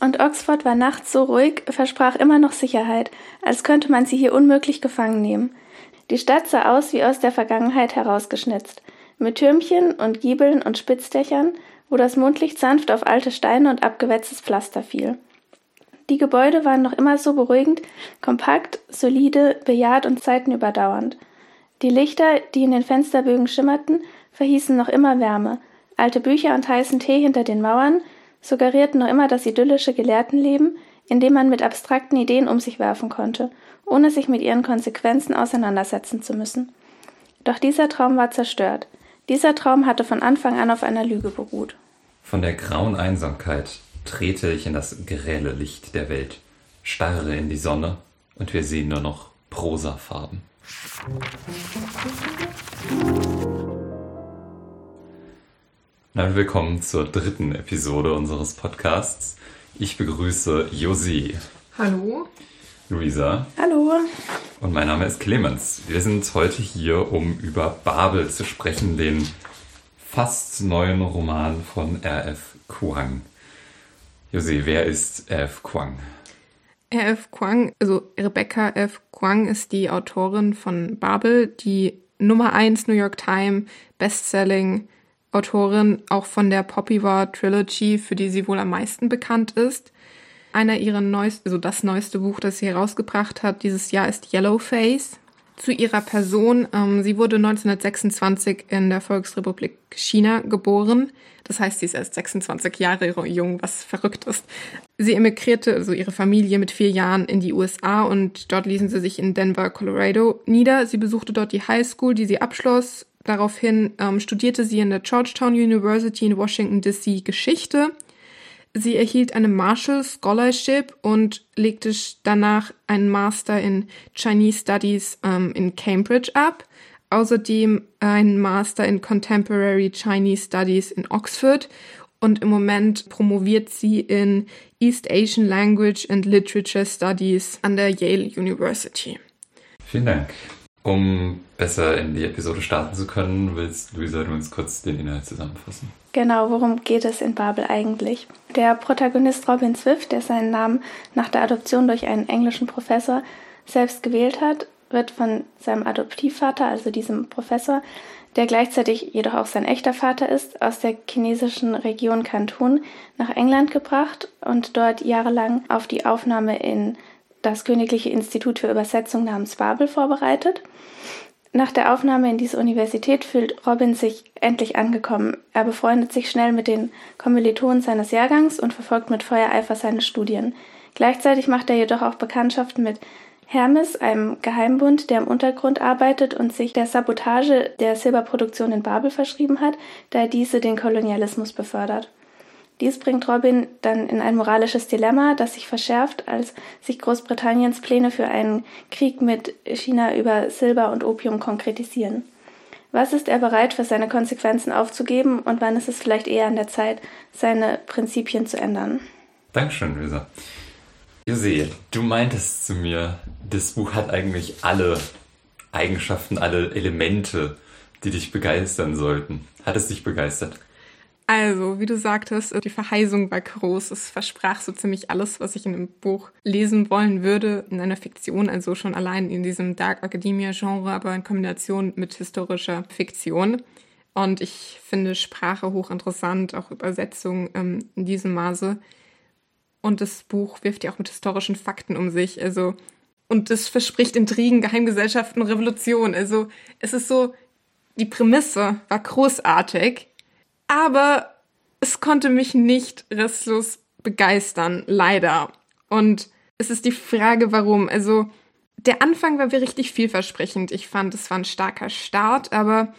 Und Oxford war nachts so ruhig, versprach immer noch Sicherheit, als könnte man sie hier unmöglich gefangen nehmen. Die Stadt sah aus wie aus der Vergangenheit herausgeschnitzt, mit Türmchen und Giebeln und Spitzdächern, wo das Mondlicht sanft auf alte Steine und abgewetztes Pflaster fiel. Die Gebäude waren noch immer so beruhigend, kompakt, solide, bejaht und zeitenüberdauernd. Die Lichter, die in den Fensterbögen schimmerten, verhießen noch immer Wärme. Alte Bücher und heißen Tee hinter den Mauern suggerierten noch immer das idyllische Gelehrtenleben, in dem man mit abstrakten Ideen um sich werfen konnte, ohne sich mit ihren Konsequenzen auseinandersetzen zu müssen. Doch dieser Traum war zerstört. Dieser Traum hatte von Anfang an auf einer Lüge beruht. Von der grauen Einsamkeit trete ich in das grelle Licht der Welt, starre in die Sonne und wir sehen nur noch Prosafarben. Na, willkommen zur dritten Episode unseres Podcasts. Ich begrüße Josie. Hallo. Luisa. Hallo. Und mein Name ist Clemens. Wir sind heute hier, um über Babel zu sprechen, den fast neuen Roman von R.F. Kuang. Josie, wer ist R.F. Kuang? R.F. Kuang, also Rebecca F. Kuang ist die Autorin von Babel, die Nummer 1 New York Times Bestselling Autorin auch von der Poppy War Trilogy, für die sie wohl am meisten bekannt ist. Einer ihrer neuesten, also das neueste Buch, das sie herausgebracht hat dieses Jahr ist Yellowface. Zu ihrer Person, ähm, sie wurde 1926 in der Volksrepublik China geboren. Das heißt, sie ist erst 26 Jahre jung, was verrückt ist. Sie emigrierte, also ihre Familie, mit vier Jahren in die USA und dort ließen sie sich in Denver, Colorado nieder. Sie besuchte dort die High School, die sie abschloss. Daraufhin ähm, studierte sie in der Georgetown University in Washington, D.C. Geschichte Sie erhielt eine Marshall Scholarship und legte danach einen Master in Chinese Studies ähm, in Cambridge ab. Außerdem einen Master in Contemporary Chinese Studies in Oxford und im Moment promoviert sie in East Asian Language and Literature Studies an der Yale University. Vielen Dank. Um besser in die Episode starten zu können, willst Luisa du uns kurz den Inhalt zusammenfassen? Genau, worum geht es in Babel eigentlich? Der Protagonist Robin Swift, der seinen Namen nach der Adoption durch einen englischen Professor selbst gewählt hat, wird von seinem Adoptivvater, also diesem Professor, der gleichzeitig jedoch auch sein echter Vater ist, aus der chinesischen Region Kanton nach England gebracht und dort jahrelang auf die Aufnahme in das Königliche Institut für Übersetzung namens Babel vorbereitet. Nach der Aufnahme in diese Universität fühlt Robin sich endlich angekommen. Er befreundet sich schnell mit den Kommilitonen seines Jahrgangs und verfolgt mit Feuereifer seine Studien. Gleichzeitig macht er jedoch auch Bekanntschaft mit Hermes, einem Geheimbund, der im Untergrund arbeitet und sich der Sabotage der Silberproduktion in Babel verschrieben hat, da diese den Kolonialismus befördert. Dies bringt Robin dann in ein moralisches Dilemma, das sich verschärft, als sich Großbritanniens Pläne für einen Krieg mit China über Silber und Opium konkretisieren. Was ist er bereit, für seine Konsequenzen aufzugeben und wann ist es vielleicht eher an der Zeit, seine Prinzipien zu ändern? Dankeschön, Lisa. Josie, du meintest zu mir, das Buch hat eigentlich alle Eigenschaften, alle Elemente, die dich begeistern sollten. Hat es dich begeistert? Also, wie du sagtest, die Verheißung war groß. Es versprach so ziemlich alles, was ich in einem Buch lesen wollen würde, in einer Fiktion, also schon allein in diesem Dark Academia-Genre, aber in Kombination mit historischer Fiktion. Und ich finde Sprache hochinteressant, auch Übersetzung ähm, in diesem Maße. Und das Buch wirft ja auch mit historischen Fakten um sich. Also, und es verspricht Intrigen, Geheimgesellschaften, Revolution. Also, es ist so, die Prämisse war großartig aber es konnte mich nicht restlos begeistern, leider. Und es ist die Frage, warum. Also, der Anfang war richtig vielversprechend. Ich fand, es war ein starker Start, aber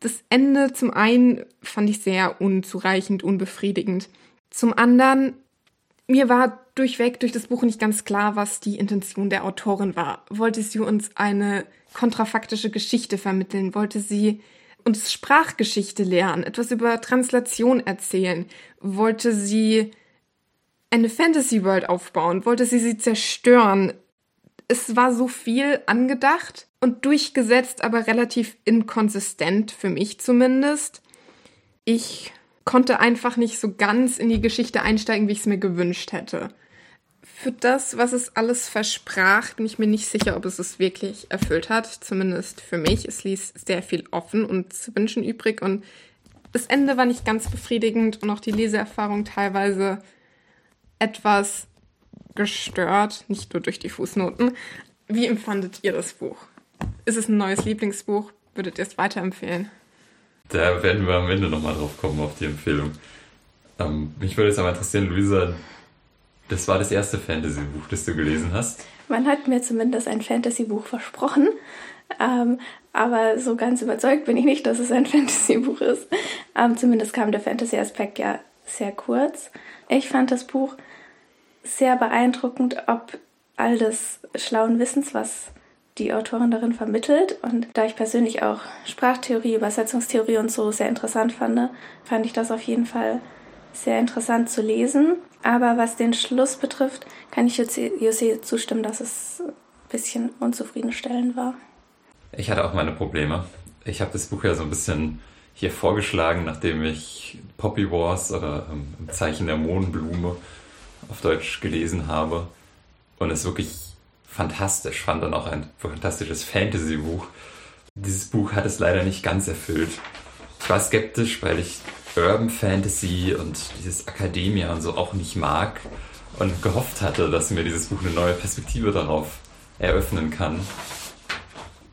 das Ende zum einen fand ich sehr unzureichend, unbefriedigend. Zum anderen, mir war durchweg durch das Buch nicht ganz klar, was die Intention der Autorin war. Wollte sie uns eine kontrafaktische Geschichte vermitteln? Wollte sie uns Sprachgeschichte lernen, etwas über Translation erzählen, wollte sie eine Fantasy World aufbauen, wollte sie sie zerstören. Es war so viel angedacht und durchgesetzt, aber relativ inkonsistent, für mich zumindest. Ich konnte einfach nicht so ganz in die Geschichte einsteigen, wie ich es mir gewünscht hätte. Für das, was es alles versprach, bin ich mir nicht sicher, ob es es wirklich erfüllt hat. Zumindest für mich. Es ließ sehr viel offen und zu wünschen übrig. Und das Ende war nicht ganz befriedigend und auch die Leseerfahrung teilweise etwas gestört, nicht nur durch die Fußnoten. Wie empfandet ihr das Buch? Ist es ein neues Lieblingsbuch? Würdet ihr es weiterempfehlen? Da werden wir am Ende nochmal drauf kommen, auf die Empfehlung. Ähm, mich würde jetzt aber interessieren, Luisa, das war das erste Fantasy-Buch, das du gelesen hast. Man hat mir zumindest ein Fantasy-Buch versprochen, ähm, aber so ganz überzeugt bin ich nicht, dass es ein Fantasy-Buch ist. Ähm, zumindest kam der Fantasy-Aspekt ja sehr kurz. Ich fand das Buch sehr beeindruckend, ob all des schlauen Wissens, was die Autorin darin vermittelt. Und da ich persönlich auch Sprachtheorie, Übersetzungstheorie und so sehr interessant fand, fand ich das auf jeden Fall sehr interessant zu lesen. Aber was den Schluss betrifft, kann ich Jose zustimmen, dass es ein bisschen unzufriedenstellend war. Ich hatte auch meine Probleme. Ich habe das Buch ja so ein bisschen hier vorgeschlagen, nachdem ich Poppy Wars oder ähm, im Zeichen der Mohnblume auf Deutsch gelesen habe und es wirklich fantastisch fand und auch ein fantastisches Fantasy-Buch. Dieses Buch hat es leider nicht ganz erfüllt. Ich war skeptisch, weil ich Urban Fantasy und dieses Academia und so auch nicht mag und gehofft hatte, dass mir dieses Buch eine neue Perspektive darauf eröffnen kann.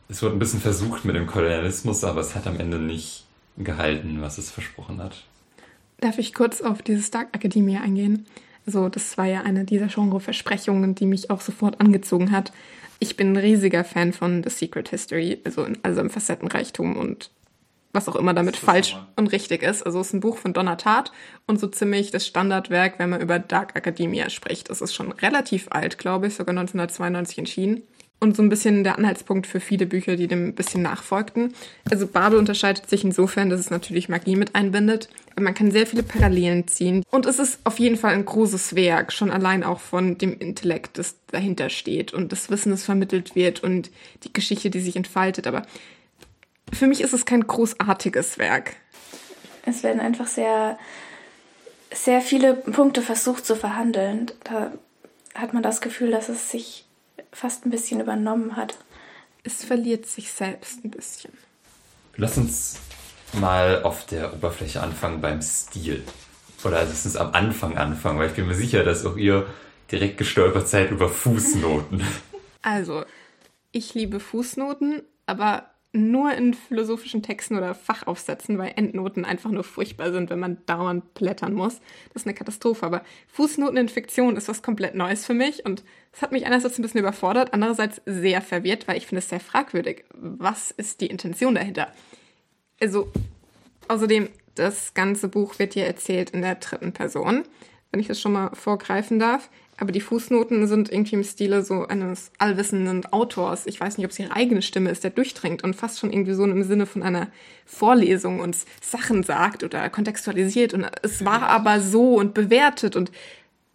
Es wurde ein bisschen versucht mit dem Kolonialismus, aber es hat am Ende nicht gehalten, was es versprochen hat. Darf ich kurz auf dieses Dark Academia eingehen? Also das war ja eine dieser Genre-Versprechungen, die mich auch sofort angezogen hat. Ich bin ein riesiger Fan von The Secret History, also in all seinem Facettenreichtum und was auch immer damit falsch und richtig ist. Also es ist ein Buch von Donna Tartt und so ziemlich das Standardwerk, wenn man über Dark Academia spricht. Es ist schon relativ alt, glaube ich, sogar 1992 entschieden und so ein bisschen der Anhaltspunkt für viele Bücher, die dem ein bisschen nachfolgten. Also Babel unterscheidet sich insofern, dass es natürlich Magie mit einbindet. Aber man kann sehr viele Parallelen ziehen. Und es ist auf jeden Fall ein großes Werk, schon allein auch von dem Intellekt, das dahinter steht und das Wissen, das vermittelt wird und die Geschichte, die sich entfaltet. Aber für mich ist es kein großartiges Werk. Es werden einfach sehr, sehr viele Punkte versucht zu verhandeln. Da hat man das Gefühl, dass es sich fast ein bisschen übernommen hat. Es verliert sich selbst ein bisschen. Lass uns mal auf der Oberfläche anfangen beim Stil. Oder lass uns am Anfang anfangen, weil ich bin mir sicher, dass auch ihr direkt gestolpert seid über Fußnoten. Also, ich liebe Fußnoten, aber nur in philosophischen Texten oder Fachaufsätzen, weil Endnoten einfach nur furchtbar sind, wenn man dauernd blättern muss. Das ist eine Katastrophe. Aber Fußnoten in Fiktion ist was komplett Neues für mich und es hat mich einerseits ein bisschen überfordert, andererseits sehr verwirrt, weil ich finde es sehr fragwürdig. Was ist die Intention dahinter? Also, außerdem, das ganze Buch wird hier erzählt in der dritten Person, wenn ich das schon mal vorgreifen darf. Aber die Fußnoten sind irgendwie im Stile so eines allwissenden Autors. Ich weiß nicht, ob es ihre eigene Stimme ist, der durchdringt und fast schon irgendwie so im Sinne von einer Vorlesung uns Sachen sagt oder kontextualisiert und es war aber so und bewertet und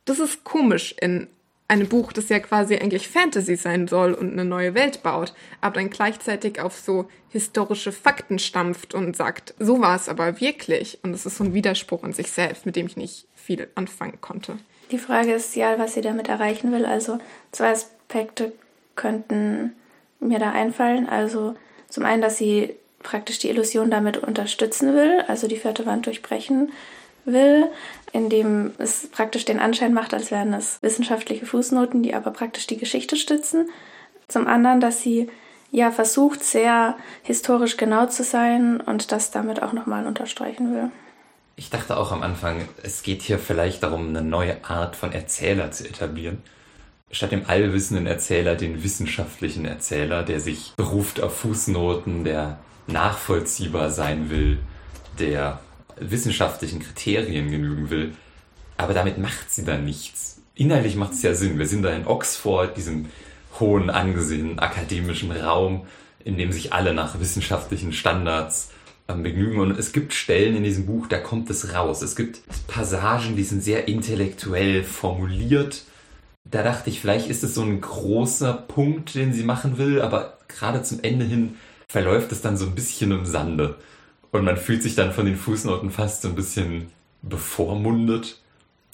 das ist komisch in einem Buch, das ja quasi eigentlich Fantasy sein soll und eine neue Welt baut, aber dann gleichzeitig auf so historische Fakten stampft und sagt, so war es aber wirklich. Und das ist so ein Widerspruch in sich selbst, mit dem ich nicht viel anfangen konnte. Die Frage ist ja, was sie damit erreichen will. Also zwei Aspekte könnten mir da einfallen. Also zum einen, dass sie praktisch die Illusion damit unterstützen will, also die vierte Wand durchbrechen will, indem es praktisch den Anschein macht, als wären es wissenschaftliche Fußnoten, die aber praktisch die Geschichte stützen. Zum anderen, dass sie ja versucht, sehr historisch genau zu sein und das damit auch nochmal unterstreichen will. Ich dachte auch am Anfang, es geht hier vielleicht darum, eine neue Art von Erzähler zu etablieren. Statt dem allwissenden Erzähler den wissenschaftlichen Erzähler, der sich beruft auf Fußnoten, der nachvollziehbar sein will, der wissenschaftlichen Kriterien genügen will. Aber damit macht sie dann nichts. Inhaltlich macht es ja Sinn. Wir sind da in Oxford, diesem hohen angesehenen akademischen Raum, in dem sich alle nach wissenschaftlichen Standards begnügen. Und es gibt Stellen in diesem Buch, da kommt es raus. Es gibt Passagen, die sind sehr intellektuell formuliert. Da dachte ich, vielleicht ist es so ein großer Punkt, den sie machen will, aber gerade zum Ende hin verläuft es dann so ein bisschen im Sande. Und man fühlt sich dann von den Fußnoten fast so ein bisschen bevormundet.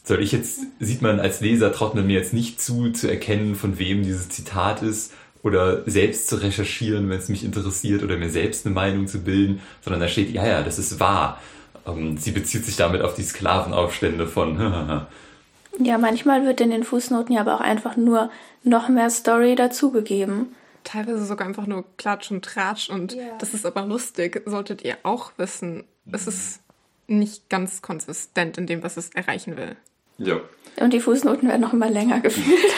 Soll ich jetzt, sieht man als Leser, traut mir jetzt nicht zu, zu erkennen, von wem dieses Zitat ist oder selbst zu recherchieren, wenn es mich interessiert oder mir selbst eine Meinung zu bilden, sondern da steht, ja, ja, das ist wahr. Ähm, sie bezieht sich damit auf die Sklavenaufstände von. ja, manchmal wird in den Fußnoten ja aber auch einfach nur noch mehr Story dazugegeben. Teilweise sogar einfach nur Klatsch und Tratsch und ja. das ist aber lustig, solltet ihr auch wissen. Es ist nicht ganz konsistent in dem, was es erreichen will. Ja. Und die Fußnoten werden noch immer länger gefühlt.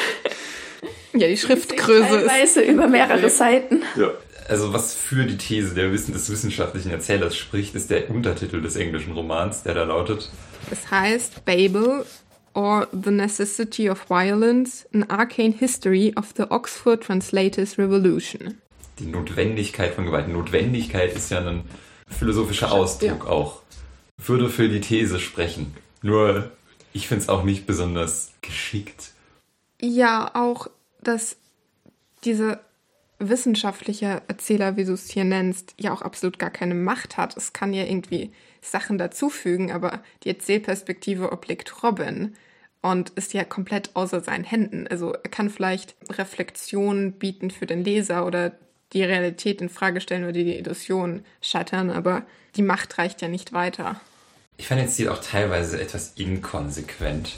ja, die Schriftgröße ist. Über mehrere Seiten. Ja. Also was für die These der Wissen des wissenschaftlichen Erzählers spricht, ist der Untertitel des englischen Romans, der da lautet. Es heißt Babel or The Necessity of Violence, an Arcane History of the Oxford Translators Revolution. Die Notwendigkeit von Gewalt. Notwendigkeit ist ja ein philosophischer Ausdruck ja. auch. Würde für die These sprechen. Nur, ich finde es auch nicht besonders geschickt. Ja, auch, dass diese wissenschaftliche Erzähler, wie du es hier nennst, ja auch absolut gar keine Macht hat. Es kann ja irgendwie Sachen dazufügen, aber die Erzählperspektive obliegt Robin und ist ja komplett außer seinen Händen. Also er kann vielleicht Reflexionen bieten für den Leser oder die Realität in Frage stellen oder die Illusion shattern, aber die Macht reicht ja nicht weiter. Ich fand den Stil auch teilweise etwas inkonsequent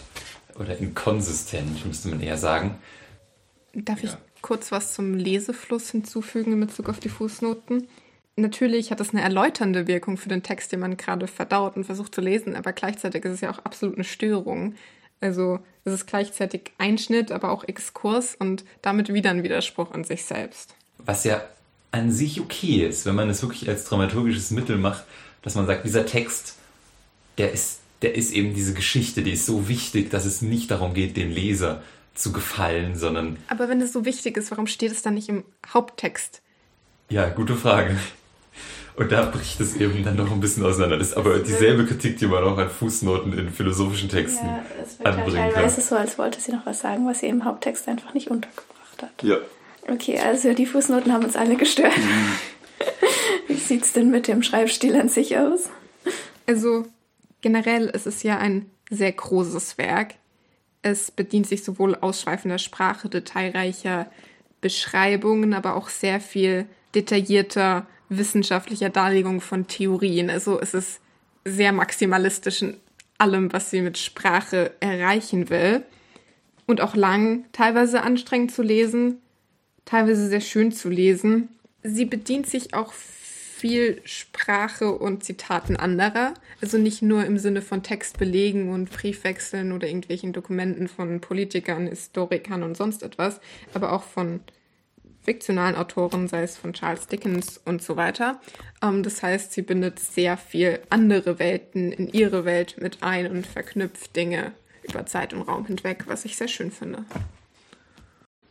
oder inkonsistent, müsste man eher sagen. Darf ja. ich kurz was zum Lesefluss hinzufügen in Bezug auf die Fußnoten? natürlich hat das eine erläuternde Wirkung für den Text, den man gerade verdaut und versucht zu lesen, aber gleichzeitig ist es ja auch absolut eine Störung. Also es ist gleichzeitig Einschnitt, aber auch Exkurs und damit wieder ein Widerspruch an sich selbst. Was ja an sich okay ist, wenn man es wirklich als dramaturgisches Mittel macht, dass man sagt, dieser Text, der ist, der ist eben diese Geschichte, die ist so wichtig, dass es nicht darum geht, den Leser zu gefallen, sondern. Aber wenn es so wichtig ist, warum steht es dann nicht im Haupttext? Ja, gute Frage. Und da bricht es eben dann noch ein bisschen auseinander. Das ist aber dieselbe Kritik, die man auch an Fußnoten in philosophischen Texten ja, es wird anbringen halt teilweise so, als wollte sie noch was sagen, was sie im Haupttext einfach nicht untergebracht hat. Ja. Okay, also die Fußnoten haben uns alle gestört. Wie sieht es denn mit dem Schreibstil an sich aus? Also generell ist es ja ein sehr großes Werk. Es bedient sich sowohl ausschweifender Sprache, detailreicher Beschreibungen, aber auch sehr viel detaillierter wissenschaftlicher Darlegung von Theorien. Also es ist sehr maximalistisch in allem, was sie mit Sprache erreichen will. Und auch lang, teilweise anstrengend zu lesen, teilweise sehr schön zu lesen. Sie bedient sich auch viel Sprache und Zitaten anderer. Also nicht nur im Sinne von Textbelegen und Briefwechseln oder irgendwelchen Dokumenten von Politikern, Historikern und sonst etwas, aber auch von fiktionalen Autoren, sei es von Charles Dickens und so weiter. Ähm, das heißt, sie bindet sehr viel andere Welten in ihre Welt mit ein und verknüpft Dinge über Zeit und Raum hinweg, was ich sehr schön finde.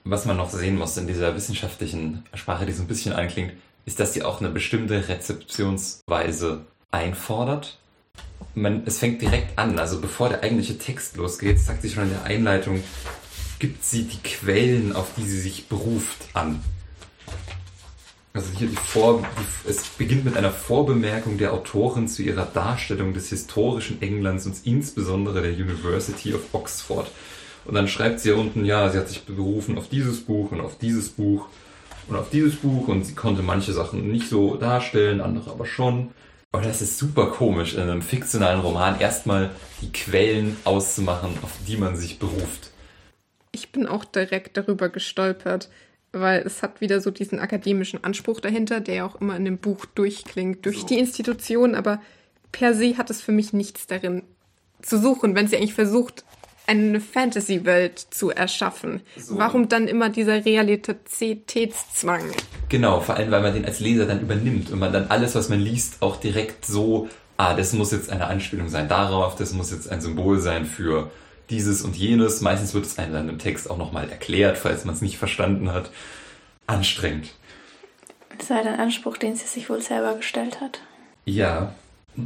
Was man noch sehen muss in dieser wissenschaftlichen Sprache, die so ein bisschen einklingt, ist, dass sie auch eine bestimmte Rezeptionsweise einfordert. Man, es fängt direkt an, also bevor der eigentliche Text losgeht, sagt sie schon in der Einleitung, gibt sie die Quellen, auf die sie sich beruft, an. Also hier die Vor die, es beginnt mit einer Vorbemerkung der Autorin zu ihrer Darstellung des historischen Englands und insbesondere der University of Oxford. Und dann schreibt sie hier unten, ja, sie hat sich berufen auf dieses Buch und auf dieses Buch und auf dieses Buch und sie konnte manche Sachen nicht so darstellen, andere aber schon. Aber das ist super komisch, in einem fiktionalen Roman erstmal die Quellen auszumachen, auf die man sich beruft ich bin auch direkt darüber gestolpert, weil es hat wieder so diesen akademischen Anspruch dahinter, der ja auch immer in dem Buch durchklingt, durch so. die Institution, aber per se hat es für mich nichts darin zu suchen, wenn sie eigentlich versucht, eine Fantasy-Welt zu erschaffen. So. Warum dann immer dieser Realitätszwang? Genau, vor allem, weil man den als Leser dann übernimmt und man dann alles, was man liest, auch direkt so, ah, das muss jetzt eine Anspielung sein darauf, das muss jetzt ein Symbol sein für dieses und jenes. Meistens wird es einem dann im Text auch nochmal erklärt, falls man es nicht verstanden hat. Anstrengend. Das war ein Anspruch, den sie sich wohl selber gestellt hat. Ja,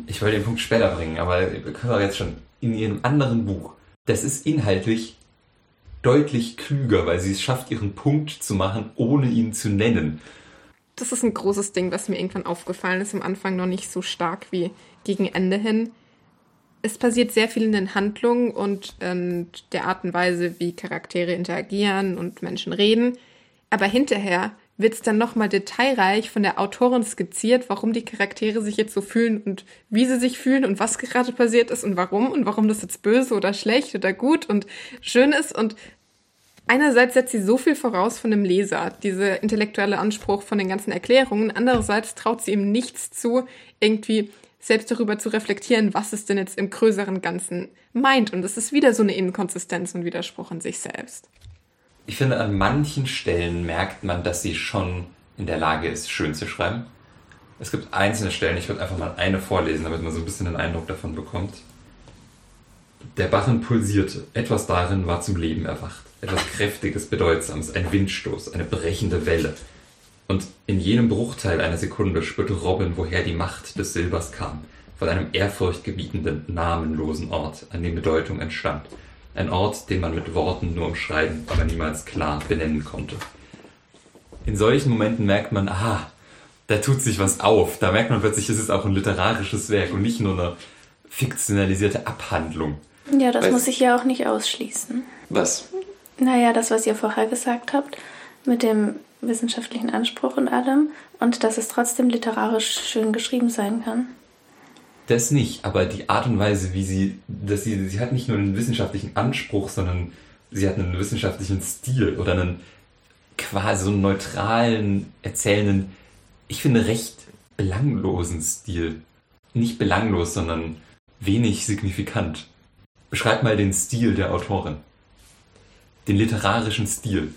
ich wollte den Punkt später bringen, aber wir können auch jetzt schon in ihrem anderen Buch. Das ist inhaltlich deutlich klüger, weil sie es schafft, ihren Punkt zu machen, ohne ihn zu nennen. das ist ein großes Ding, was mir irgendwann aufgefallen ist. Am Anfang noch nicht so stark wie gegen Ende hin. Es passiert sehr viel in den Handlungen und, und der Art und Weise, wie Charaktere interagieren und Menschen reden. Aber hinterher wird es dann nochmal detailreich von der Autorin skizziert, warum die Charaktere sich jetzt so fühlen und wie sie sich fühlen und was gerade passiert ist und warum und warum das jetzt böse oder schlecht oder gut und schön ist. Und einerseits setzt sie so viel voraus von dem Leser, dieser intellektuelle Anspruch von den ganzen Erklärungen. Andererseits traut sie ihm nichts zu, irgendwie selbst darüber zu reflektieren, was es denn jetzt im größeren Ganzen meint. Und es ist wieder so eine Inkonsistenz und Widerspruch in sich selbst. Ich finde, an manchen Stellen merkt man, dass sie schon in der Lage ist, schön zu schreiben. Es gibt einzelne Stellen, ich würde einfach mal eine vorlesen, damit man so ein bisschen den Eindruck davon bekommt. Der Barren pulsierte. Etwas darin war zum Leben erwacht etwas Kräftiges, Bedeutsames, ein Windstoß, eine brechende Welle. Und in jenem Bruchteil einer Sekunde spürte Robin, woher die Macht des Silbers kam, von einem ehrfurchtgebietenden, namenlosen Ort, an dem Bedeutung entstand. Ein Ort, den man mit Worten nur umschreiben, aber niemals klar benennen konnte. In solchen Momenten merkt man, aha, da tut sich was auf. Da merkt man plötzlich, es ist auch ein literarisches Werk und nicht nur eine fiktionalisierte Abhandlung. Ja, das Weil muss ich ja auch nicht ausschließen. Was? Naja, das, was ihr vorher gesagt habt, mit dem wissenschaftlichen Anspruch und allem und dass es trotzdem literarisch schön geschrieben sein kann. Das nicht, aber die Art und Weise, wie sie, dass sie, sie hat nicht nur einen wissenschaftlichen Anspruch, sondern sie hat einen wissenschaftlichen Stil oder einen quasi so einen neutralen, erzählenden, ich finde recht belanglosen Stil. Nicht belanglos, sondern wenig signifikant. Beschreib mal den Stil der Autorin den literarischen Stil?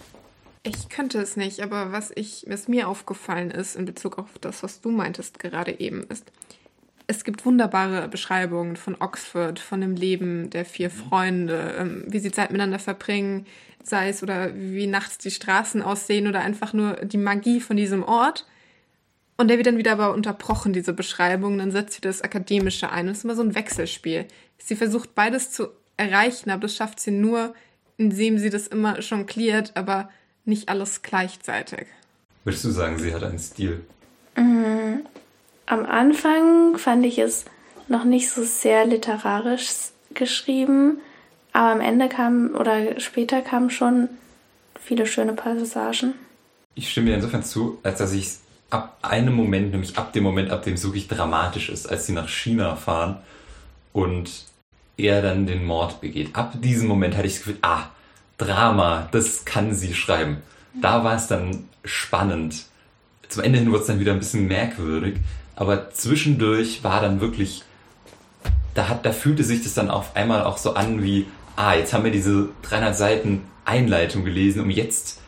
Ich könnte es nicht, aber was, ich, was mir aufgefallen ist in Bezug auf das, was du meintest gerade eben, ist, es gibt wunderbare Beschreibungen von Oxford, von dem Leben der vier Freunde, ähm, wie sie Zeit miteinander verbringen, sei es oder wie nachts die Straßen aussehen oder einfach nur die Magie von diesem Ort. Und der wird dann wieder aber unterbrochen, diese Beschreibung. Dann setzt sie das Akademische ein. Und es ist immer so ein Wechselspiel. Sie versucht beides zu erreichen, aber das schafft sie nur, indem sie das immer jongliert, aber nicht alles gleichzeitig. Würdest du sagen, sie hat einen Stil? Mhm. Am Anfang fand ich es noch nicht so sehr literarisch geschrieben, aber am Ende kam oder später kamen schon viele schöne Passagen. Ich stimme dir insofern zu, als dass ich ab einem Moment, nämlich ab dem Moment, ab dem es wirklich dramatisch ist, als sie nach China fahren und er dann den Mord begeht. Ab diesem Moment hatte ich das Gefühl, ah, Drama, das kann sie schreiben. Da war es dann spannend. Zum Ende hin wurde es dann wieder ein bisschen merkwürdig, aber zwischendurch war dann wirklich, da, hat, da fühlte sich das dann auf einmal auch so an wie, ah, jetzt haben wir diese 300 Seiten Einleitung gelesen, um jetzt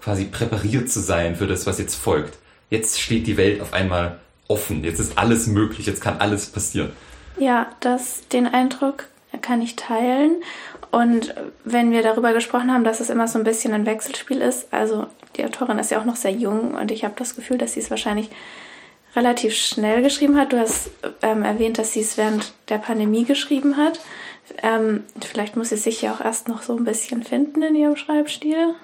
quasi präpariert zu sein für das, was jetzt folgt. Jetzt steht die Welt auf einmal offen, jetzt ist alles möglich, jetzt kann alles passieren. Ja, das, den Eindruck kann ich teilen. Und wenn wir darüber gesprochen haben, dass es immer so ein bisschen ein Wechselspiel ist, also die Autorin ist ja auch noch sehr jung und ich habe das Gefühl, dass sie es wahrscheinlich relativ schnell geschrieben hat. Du hast ähm, erwähnt, dass sie es während der Pandemie geschrieben hat. Ähm, vielleicht muss sie sich ja auch erst noch so ein bisschen finden in ihrem Schreibstil.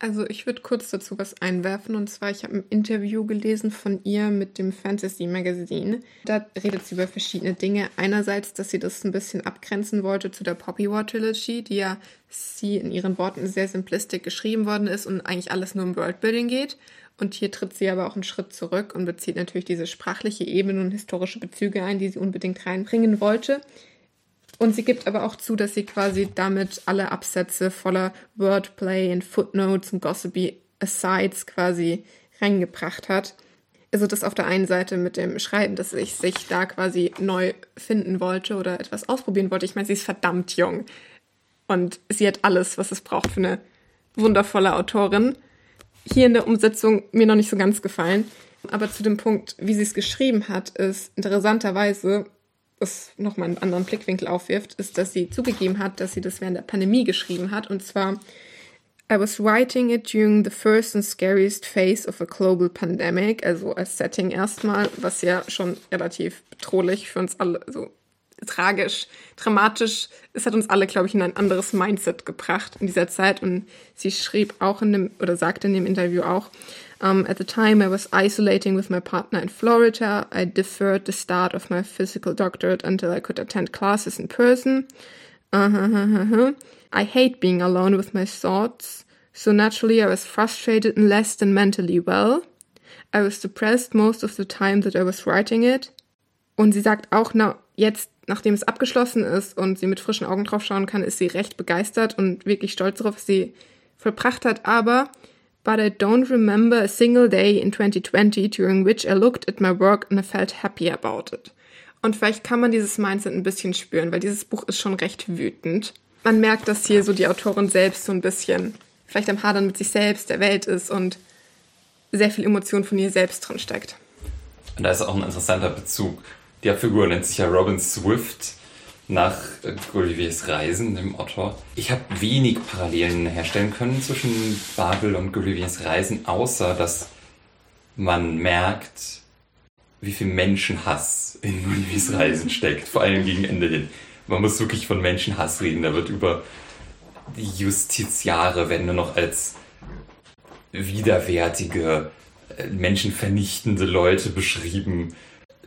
Also ich würde kurz dazu was einwerfen und zwar, ich habe ein Interview gelesen von ihr mit dem Fantasy Magazine. Da redet sie über verschiedene Dinge. Einerseits, dass sie das ein bisschen abgrenzen wollte zu der Poppy War Trilogy, die ja sie in ihren Worten sehr simplistisch geschrieben worden ist und eigentlich alles nur um Worldbuilding geht. Und hier tritt sie aber auch einen Schritt zurück und bezieht natürlich diese sprachliche Ebene und historische Bezüge ein, die sie unbedingt reinbringen wollte. Und sie gibt aber auch zu, dass sie quasi damit alle Absätze voller Wordplay und Footnotes und Gossipy Asides quasi reingebracht hat. Also das auf der einen Seite mit dem Schreiben, dass ich sich da quasi neu finden wollte oder etwas ausprobieren wollte. Ich meine, sie ist verdammt jung und sie hat alles, was es braucht für eine wundervolle Autorin. Hier in der Umsetzung mir noch nicht so ganz gefallen. Aber zu dem Punkt, wie sie es geschrieben hat, ist interessanterweise was nochmal einen anderen Blickwinkel aufwirft, ist, dass sie zugegeben hat, dass sie das während der Pandemie geschrieben hat. Und zwar, I was writing it during the first and scariest phase of a global pandemic. Also als Setting erstmal, was ja schon relativ bedrohlich für uns alle, so tragisch, dramatisch. Es hat uns alle, glaube ich, in ein anderes Mindset gebracht in dieser Zeit. Und sie schrieb auch in dem, oder sagte in dem Interview auch, Um, at the time, I was isolating with my partner in Florida. I deferred the start of my physical doctorate until I could attend classes in person. Uh -huh, I hate being alone with my thoughts. So naturally, I was frustrated and less than mentally well. I was depressed most of the time that I was writing it. Und sie sagt auch, na, jetzt, nachdem es abgeschlossen ist und sie mit frischen Augen drauf schauen kann, ist sie recht begeistert und wirklich stolz darauf, was sie vollbracht hat. Aber, but I don't remember a single day in 2020 during which I looked at my work and I felt happy about it. Und vielleicht kann man dieses Mindset ein bisschen spüren, weil dieses Buch ist schon recht wütend. Man merkt, dass hier so die Autorin selbst so ein bisschen vielleicht am Hadern mit sich selbst, der Welt ist und sehr viel Emotion von ihr selbst drin steckt. Und da ist auch ein interessanter Bezug. Die Hauptfigur nennt sich ja Robin Swift nach Gulliver's Reisen, dem Autor. Ich habe wenig Parallelen herstellen können zwischen Babel und Gulliver's Reisen, außer dass man merkt, wie viel Menschenhass in Gulliver's Reisen steckt, vor allem gegen Ende hin. Man muss wirklich von Menschenhass reden. Da wird über die Justiziare werden nur noch als widerwärtige, äh, menschenvernichtende Leute beschrieben.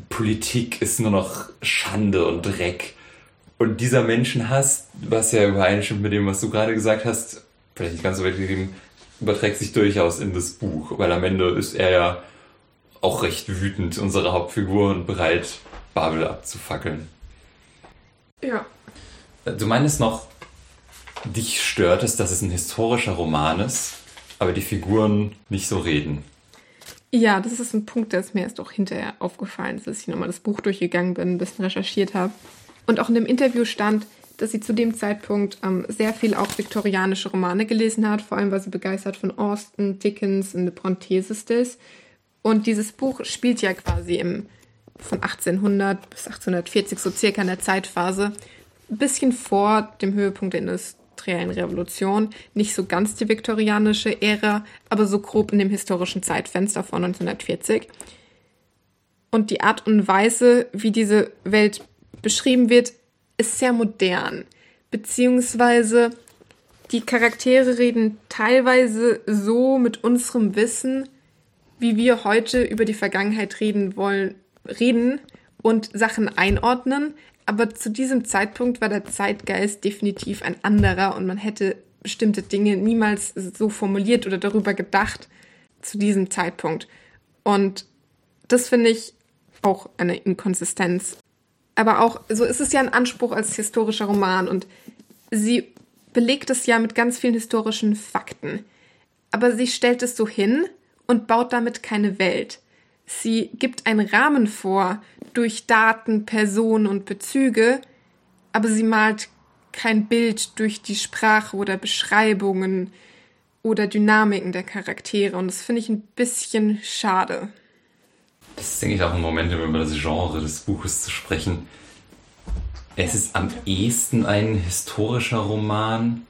Politik ist nur noch Schande und Dreck. Und dieser Menschenhass, was ja übereinstimmt mit dem, was du gerade gesagt hast, vielleicht nicht ganz so weit gegeben, überträgt sich durchaus in das Buch, weil am Ende ist er ja auch recht wütend, unsere Hauptfigur, und bereit, Babel abzufackeln. Ja. Du meinst noch, dich stört es, dass es ein historischer Roman ist, aber die Figuren nicht so reden. Ja, das ist ein Punkt, der ist mir erst auch hinterher aufgefallen, dass ich nochmal das Buch durchgegangen bin, ein bisschen recherchiert habe. Und auch in dem Interview stand, dass sie zu dem Zeitpunkt ähm, sehr viel auch viktorianische Romane gelesen hat, vor allem war sie begeistert von Austen, Dickens und The Brontes ist. Und dieses Buch spielt ja quasi im, von 1800 bis 1840, so circa in der Zeitphase, ein bisschen vor dem Höhepunkt der industriellen Revolution, nicht so ganz die viktorianische Ära, aber so grob in dem historischen Zeitfenster von 1940. Und die Art und Weise, wie diese Welt beschrieben wird, ist sehr modern. Beziehungsweise die Charaktere reden teilweise so mit unserem Wissen, wie wir heute über die Vergangenheit reden wollen, reden und Sachen einordnen, aber zu diesem Zeitpunkt war der Zeitgeist definitiv ein anderer und man hätte bestimmte Dinge niemals so formuliert oder darüber gedacht zu diesem Zeitpunkt. Und das finde ich auch eine Inkonsistenz. Aber auch, so ist es ja ein Anspruch als historischer Roman und sie belegt es ja mit ganz vielen historischen Fakten. Aber sie stellt es so hin und baut damit keine Welt. Sie gibt einen Rahmen vor durch Daten, Personen und Bezüge, aber sie malt kein Bild durch die Sprache oder Beschreibungen oder Dynamiken der Charaktere. Und das finde ich ein bisschen schade. Das ist, denke ich, auch ein Moment, um über das Genre des Buches zu sprechen. Es ist am ehesten ein historischer Roman.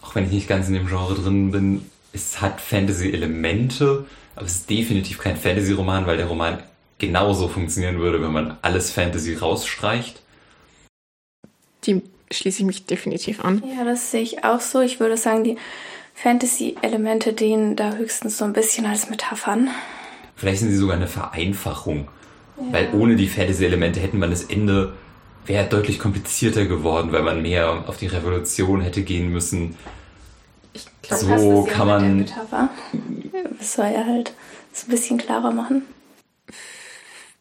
Auch wenn ich nicht ganz in dem Genre drin bin. Es hat Fantasy-Elemente, aber es ist definitiv kein Fantasy-Roman, weil der Roman genauso funktionieren würde, wenn man alles Fantasy rausstreicht. Die schließe ich mich definitiv an. Ja, das sehe ich auch so. Ich würde sagen, die Fantasy-Elemente dienen da höchstens so ein bisschen als Metaphern. Vielleicht sind sie sogar eine Vereinfachung. Ja. Weil ohne die Fantasy-Elemente hätten man das Ende wäre deutlich komplizierter geworden, weil man mehr auf die Revolution hätte gehen müssen. Ich glaube, so kann man. Das soll ja halt so ein bisschen klarer machen.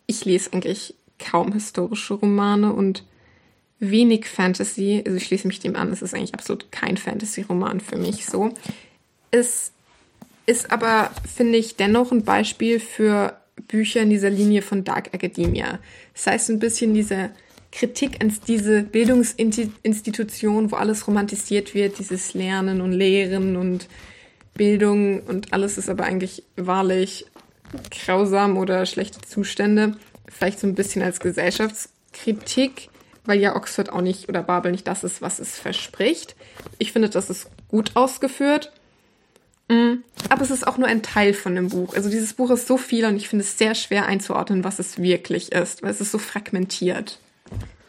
Ich lese eigentlich kaum historische Romane und wenig Fantasy. Also ich schließe mich dem an, es ist eigentlich absolut kein Fantasy-Roman für mich so. Es ist aber, finde ich, dennoch ein Beispiel für Bücher in dieser Linie von Dark Academia. Das heißt, ein bisschen diese Kritik an diese Bildungsinstitution, wo alles romantisiert wird, dieses Lernen und Lehren und Bildung und alles ist aber eigentlich wahrlich grausam oder schlechte Zustände. Vielleicht so ein bisschen als Gesellschaftskritik, weil ja Oxford auch nicht oder Babel nicht das ist, was es verspricht. Ich finde, das ist gut ausgeführt. Mm, aber es ist auch nur ein Teil von dem Buch. Also dieses Buch ist so viel und ich finde es sehr schwer einzuordnen, was es wirklich ist, weil es ist so fragmentiert.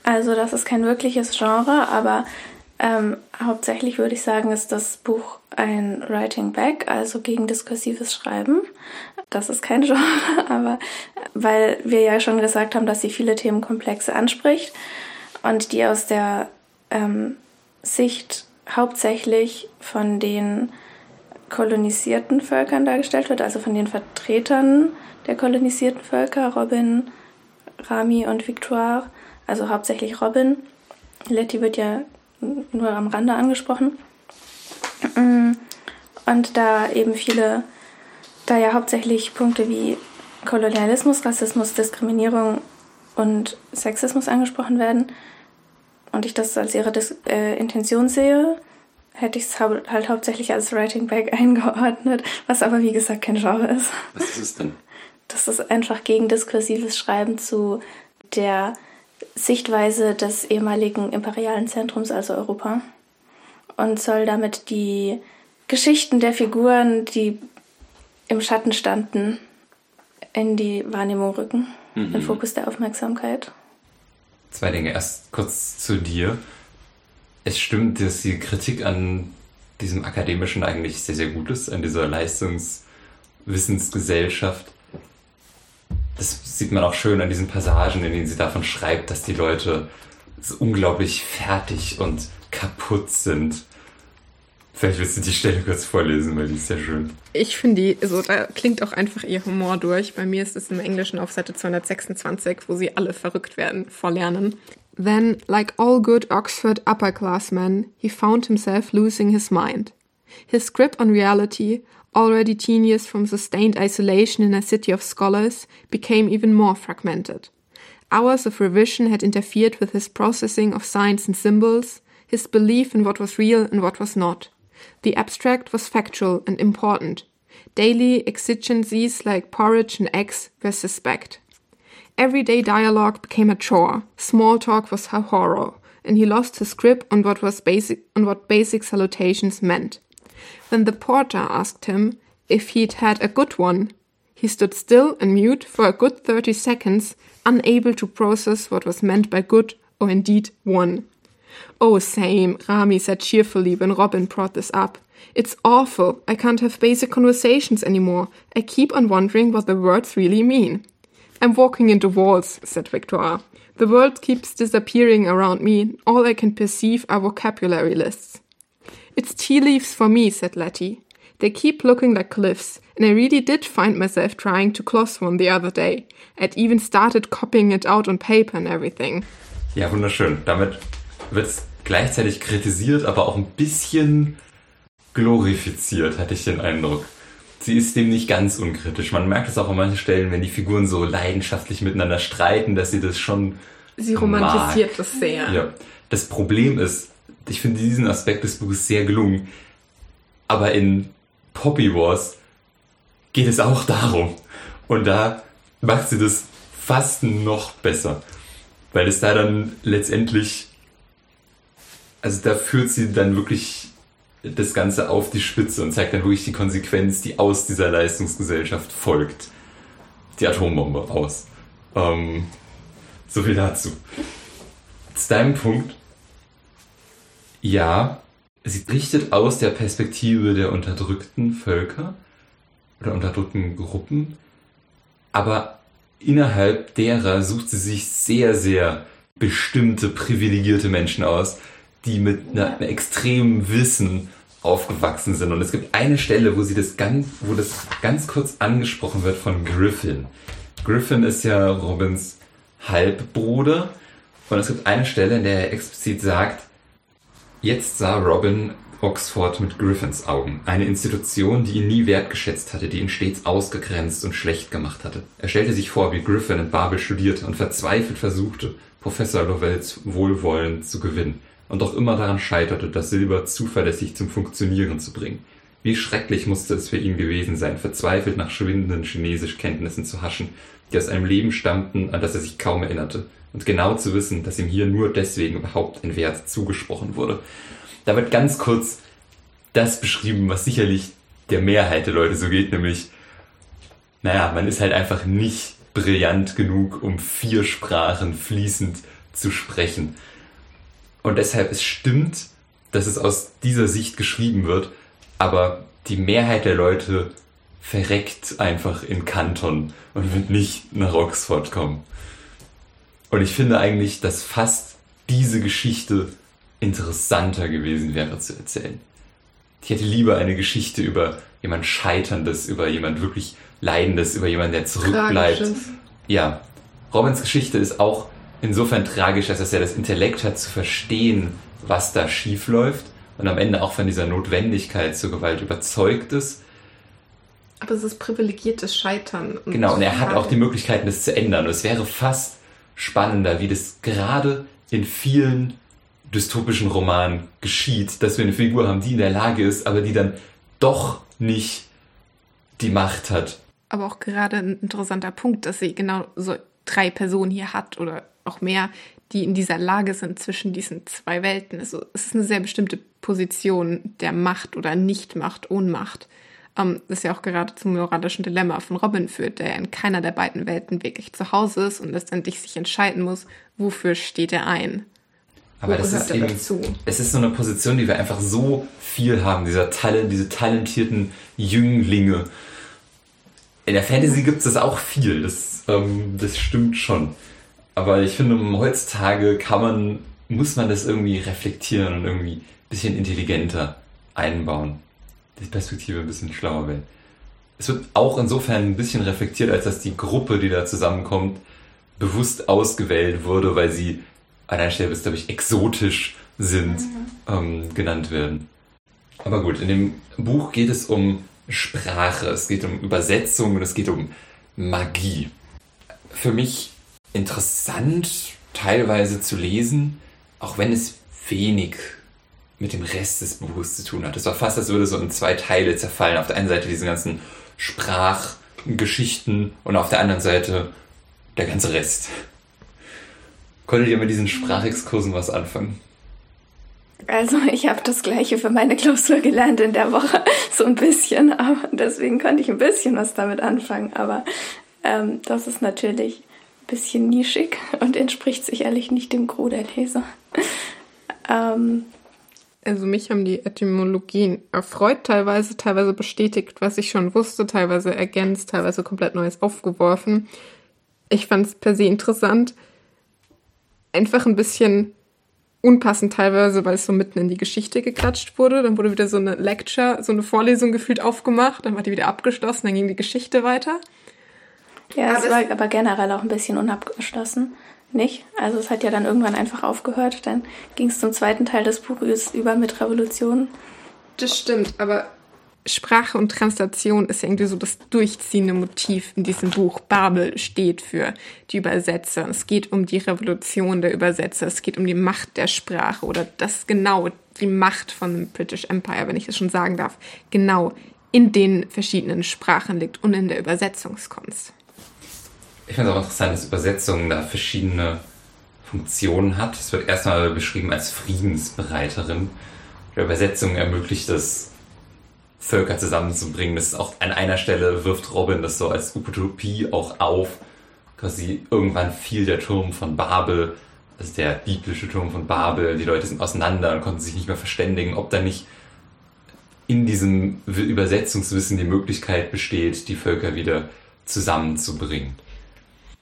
Also das ist kein wirkliches Genre, aber Ähm, hauptsächlich würde ich sagen, ist das Buch ein Writing Back, also gegen diskursives Schreiben. Das ist kein Genre, aber weil wir ja schon gesagt haben, dass sie viele Themenkomplexe anspricht und die aus der ähm, Sicht hauptsächlich von den kolonisierten Völkern dargestellt wird, also von den Vertretern der kolonisierten Völker, Robin, Rami und Victoire, also hauptsächlich Robin. Letty wird ja nur am Rande angesprochen. Und da eben viele, da ja hauptsächlich Punkte wie Kolonialismus, Rassismus, Diskriminierung und Sexismus angesprochen werden und ich das als ihre Dis äh, Intention sehe, hätte ich es hau halt hauptsächlich als Writing Back eingeordnet, was aber wie gesagt kein Genre ist. Was ist es denn? Das ist einfach gegen diskursives Schreiben zu der Sichtweise des ehemaligen imperialen Zentrums, also Europa, und soll damit die Geschichten der Figuren, die im Schatten standen, in die Wahrnehmung rücken, mhm. den Fokus der Aufmerksamkeit. Zwei Dinge. Erst kurz zu dir. Es stimmt, dass die Kritik an diesem Akademischen eigentlich sehr, sehr gut ist, an dieser Leistungswissensgesellschaft das sieht man auch schön an diesen Passagen, in denen sie davon schreibt, dass die Leute so unglaublich fertig und kaputt sind. Vielleicht willst du die Stelle kurz vorlesen, weil die ist sehr schön. Ich finde die, also da klingt auch einfach ihr Humor durch. Bei mir ist es im Englischen auf Seite 226, wo sie alle verrückt werden vor Lernen. Then, like all good Oxford upper-classmen, he found himself losing his mind. His grip on reality already tedious from sustained isolation in a city of scholars, became even more fragmented. Hours of revision had interfered with his processing of signs and symbols, his belief in what was real and what was not. The abstract was factual and important. Daily exigencies like porridge and eggs were suspect. Everyday dialogue became a chore. Small talk was a horror, and he lost his grip on what was basic on what basic salutations meant. When the porter asked him if he'd had a good one, he stood still and mute for a good 30 seconds, unable to process what was meant by good or indeed one. Oh, same, Rami said cheerfully when Robin brought this up. It's awful. I can't have basic conversations anymore. I keep on wondering what the words really mean. I'm walking into walls, said Victoire. The world keeps disappearing around me. All I can perceive are vocabulary lists. It's tea leaves for me, said Letty. They keep looking like cliffs, and I really did find myself trying to gloss one the other day. I'd even started copying it out on paper and everything. Ja, wunderschön. Damit wird es gleichzeitig kritisiert, aber auch ein bisschen glorifiziert, hatte ich den Eindruck. Sie ist dem nicht ganz unkritisch. Man merkt es auch an manchen Stellen, wenn die Figuren so leidenschaftlich miteinander streiten, dass sie das schon. Sie romantisiert mag. das sehr. Ja. Das Problem ist, ich finde diesen Aspekt des Buches sehr gelungen. Aber in Poppy Wars geht es auch darum. Und da macht sie das fast noch besser. Weil es da dann letztendlich, also da führt sie dann wirklich das Ganze auf die Spitze und zeigt dann wirklich die Konsequenz, die aus dieser Leistungsgesellschaft folgt. Die Atombombe aus. Ähm, so viel dazu. Zu deinem Punkt ja, sie berichtet aus der Perspektive der unterdrückten Völker oder unterdrückten Gruppen, aber innerhalb derer sucht sie sich sehr, sehr bestimmte privilegierte Menschen aus, die mit einer, einem extremen Wissen aufgewachsen sind. Und es gibt eine Stelle, wo sie das ganz, wo das ganz kurz angesprochen wird von Griffin. Griffin ist ja Robins Halbbruder. Und es gibt eine Stelle, in der er explizit sagt, Jetzt sah Robin Oxford mit Griffins Augen, eine Institution, die ihn nie wertgeschätzt hatte, die ihn stets ausgegrenzt und schlecht gemacht hatte. Er stellte sich vor, wie Griffin in Babel studierte und verzweifelt versuchte, Professor Lovells Wohlwollen zu gewinnen und doch immer daran scheiterte, das Silber zuverlässig zum Funktionieren zu bringen. Wie schrecklich musste es für ihn gewesen sein, verzweifelt nach schwindenden Chinesischkenntnissen zu haschen, die aus einem Leben stammten, an das er sich kaum erinnerte, und genau zu wissen, dass ihm hier nur deswegen überhaupt ein Wert zugesprochen wurde. Da wird ganz kurz das beschrieben, was sicherlich der Mehrheit der Leute so geht, nämlich, naja, man ist halt einfach nicht brillant genug, um vier Sprachen fließend zu sprechen. Und deshalb, es stimmt, dass es aus dieser Sicht geschrieben wird, aber die Mehrheit der Leute verreckt einfach in Kanton und wird nicht nach Oxford kommen. Und ich finde eigentlich, dass fast diese Geschichte interessanter gewesen wäre zu erzählen. Ich hätte lieber eine Geschichte über jemand Scheiterndes, über jemand wirklich Leidendes, über jemanden, der zurückbleibt. Tragisches. Ja, Robins Geschichte ist auch insofern tragisch, als dass er das Intellekt hat zu verstehen, was da schief läuft und am Ende auch von dieser Notwendigkeit zur Gewalt überzeugt ist. Aber es ist privilegiertes Scheitern. Genau, und er hat auch die Möglichkeiten, das zu ändern. Und es wäre fast spannender, wie das gerade in vielen dystopischen Romanen geschieht, dass wir eine Figur haben, die in der Lage ist, aber die dann doch nicht die Macht hat. Aber auch gerade ein interessanter Punkt, dass sie genau so drei Personen hier hat oder auch mehr, die in dieser Lage sind zwischen diesen zwei Welten. Also es ist eine sehr bestimmte Position der Macht oder Nichtmacht, Ohnmacht. Ähm, das ja auch gerade zum moralischen Dilemma von Robin führt, der in keiner der beiden Welten wirklich zu Hause ist und letztendlich sich entscheiden muss, wofür steht er ein. Aber das ist eben, es ist so eine Position, die wir einfach so viel haben, dieser Talent, diese talentierten Jünglinge. In der Fantasy gibt es das auch viel, das, ähm, das stimmt schon. Aber ich finde, heutzutage kann man, muss man das irgendwie reflektieren und irgendwie ein bisschen intelligenter einbauen. Die Perspektive ein bisschen schlauer werden. Es wird auch insofern ein bisschen reflektiert, als dass die Gruppe, die da zusammenkommt, bewusst ausgewählt wurde, weil sie an einer Stelle, glaube ich, exotisch sind, mhm. ähm, genannt werden. Aber gut, in dem Buch geht es um Sprache, es geht um Übersetzung und es geht um Magie. Für mich interessant teilweise zu lesen, auch wenn es wenig mit dem Rest des Buches zu tun hat. Es war fast, als würde so in zwei Teile zerfallen. Auf der einen Seite diese ganzen Sprachgeschichten und auf der anderen Seite der ganze Rest. Konntet ihr mit diesen Sprachexkursen was anfangen? Also ich habe das gleiche für meine Klausur gelernt in der Woche, so ein bisschen, aber deswegen konnte ich ein bisschen was damit anfangen. Aber ähm, das ist natürlich bisschen nischig und entspricht sicherlich nicht dem Gros der Leser. ähm, also mich haben die Etymologien erfreut, teilweise, teilweise bestätigt, was ich schon wusste, teilweise ergänzt, teilweise komplett Neues aufgeworfen. Ich fand es per se interessant. Einfach ein bisschen unpassend teilweise, weil es so mitten in die Geschichte geklatscht wurde. Dann wurde wieder so eine Lecture, so eine Vorlesung gefühlt aufgemacht, dann war die wieder abgeschlossen, dann ging die Geschichte weiter. Ja, es war aber generell auch ein bisschen unabgeschlossen. Nicht? Also es hat ja dann irgendwann einfach aufgehört. Dann ging es zum zweiten Teil des Buches über mit Revolution. Das stimmt, aber Sprache und Translation ist irgendwie so das durchziehende Motiv in diesem Buch. Babel steht für die Übersetzer. Es geht um die Revolution der Übersetzer. Es geht um die Macht der Sprache oder das genau, die Macht von dem British Empire, wenn ich das schon sagen darf, genau in den verschiedenen Sprachen liegt und in der Übersetzungskunst ich finde es auch interessant, dass Übersetzung da verschiedene Funktionen hat. Es wird erstmal beschrieben als Friedensbereiterin. Die Übersetzung ermöglicht es, Völker zusammenzubringen. Das ist auch an einer Stelle wirft Robin das so als Utopie auch auf. Quasi irgendwann fiel der Turm von Babel, also der biblische Turm von Babel. Die Leute sind auseinander und konnten sich nicht mehr verständigen, ob da nicht in diesem Übersetzungswissen die Möglichkeit besteht, die Völker wieder zusammenzubringen.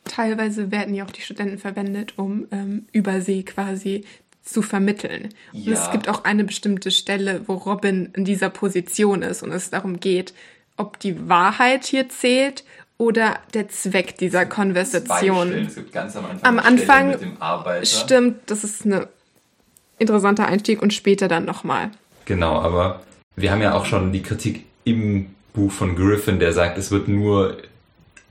Teilweise werden ja auch die Studenten verwendet, um ähm, Übersee quasi zu vermitteln. Ja. Und es gibt auch eine bestimmte Stelle, wo Robin in dieser Position ist und es darum geht, ob die Wahrheit hier zählt oder der Zweck dieser Konversation. Es gibt ganz am Anfang, am Anfang stimmt, das ist ein interessanter Einstieg und später dann nochmal. Genau, aber wir haben ja auch schon die Kritik im Buch von Griffin, der sagt, es wird nur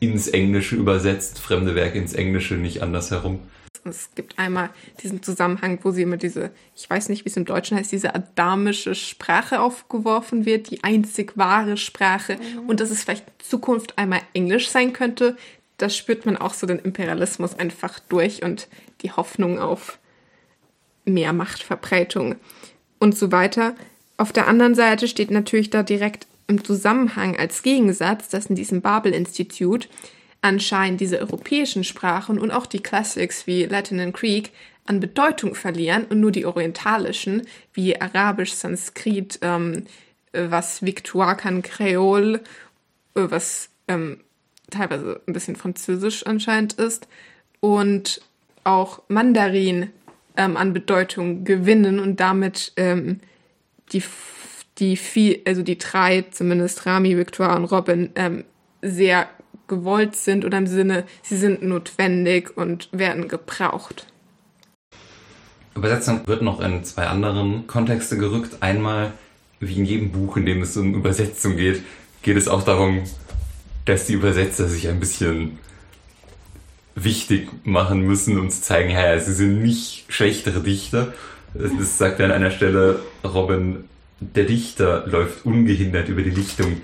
ins Englische übersetzt, fremde Werke ins Englische, nicht andersherum. Es gibt einmal diesen Zusammenhang, wo sie immer diese, ich weiß nicht, wie es im Deutschen heißt, diese adamische Sprache aufgeworfen wird, die einzig wahre Sprache mhm. und dass es vielleicht in Zukunft einmal Englisch sein könnte. Da spürt man auch so den Imperialismus einfach durch und die Hoffnung auf mehr Machtverbreitung und so weiter. Auf der anderen Seite steht natürlich da direkt im Zusammenhang als Gegensatz, dass in diesem Babel-Institut anscheinend diese europäischen Sprachen und auch die Classics wie Latin und Greek an Bedeutung verlieren und nur die orientalischen, wie Arabisch, Sanskrit, ähm, was Victuacan Creole, was ähm, teilweise ein bisschen Französisch anscheinend ist, und auch Mandarin ähm, an Bedeutung gewinnen und damit ähm, die, die viel, also die drei, zumindest Rami, Victoire und Robin, ähm, sehr gewollt sind oder im Sinne, sie sind notwendig und werden gebraucht. Übersetzung wird noch in zwei anderen Kontexte gerückt. Einmal, wie in jedem Buch, in dem es um Übersetzung geht, geht es auch darum, dass die Übersetzer sich ein bisschen wichtig machen müssen, zu zeigen, ja, sie sind nicht schlechtere Dichter. Das sagt er an einer Stelle Robin, der Dichter läuft ungehindert über die Lichtung,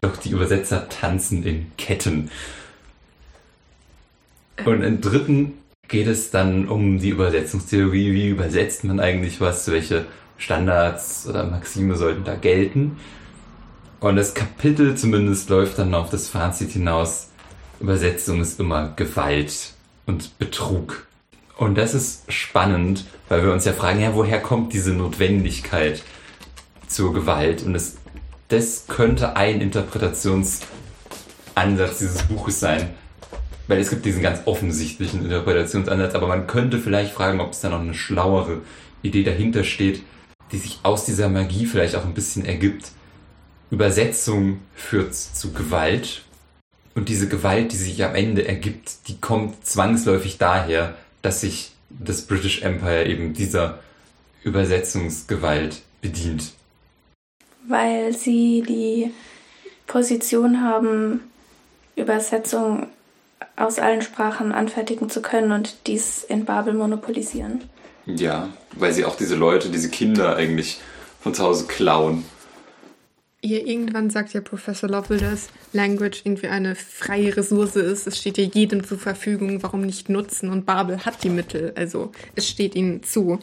doch die Übersetzer tanzen in Ketten. Und im dritten geht es dann um die Übersetzungstheorie. Wie übersetzt man eigentlich was? Welche Standards oder Maxime sollten da gelten? Und das Kapitel zumindest läuft dann auf das Fazit hinaus. Übersetzung ist immer Gewalt und Betrug. Und das ist spannend, weil wir uns ja fragen, ja, woher kommt diese Notwendigkeit zur Gewalt? Und das, das könnte ein Interpretationsansatz dieses Buches sein. Weil es gibt diesen ganz offensichtlichen Interpretationsansatz, aber man könnte vielleicht fragen, ob es da noch eine schlauere Idee dahinter steht, die sich aus dieser Magie vielleicht auch ein bisschen ergibt. Übersetzung führt zu Gewalt und diese Gewalt, die sich am Ende ergibt, die kommt zwangsläufig daher, dass sich das British Empire eben dieser Übersetzungsgewalt bedient. Weil sie die Position haben, Übersetzung aus allen Sprachen anfertigen zu können und dies in Babel monopolisieren. Ja, weil sie auch diese Leute, diese Kinder eigentlich von zu Hause klauen. Ja, irgendwann sagt ja Professor Lovell, dass Language irgendwie eine freie Ressource ist. Es steht ja jedem zur Verfügung, warum nicht nutzen? Und Babel hat die Mittel, also es steht ihnen zu.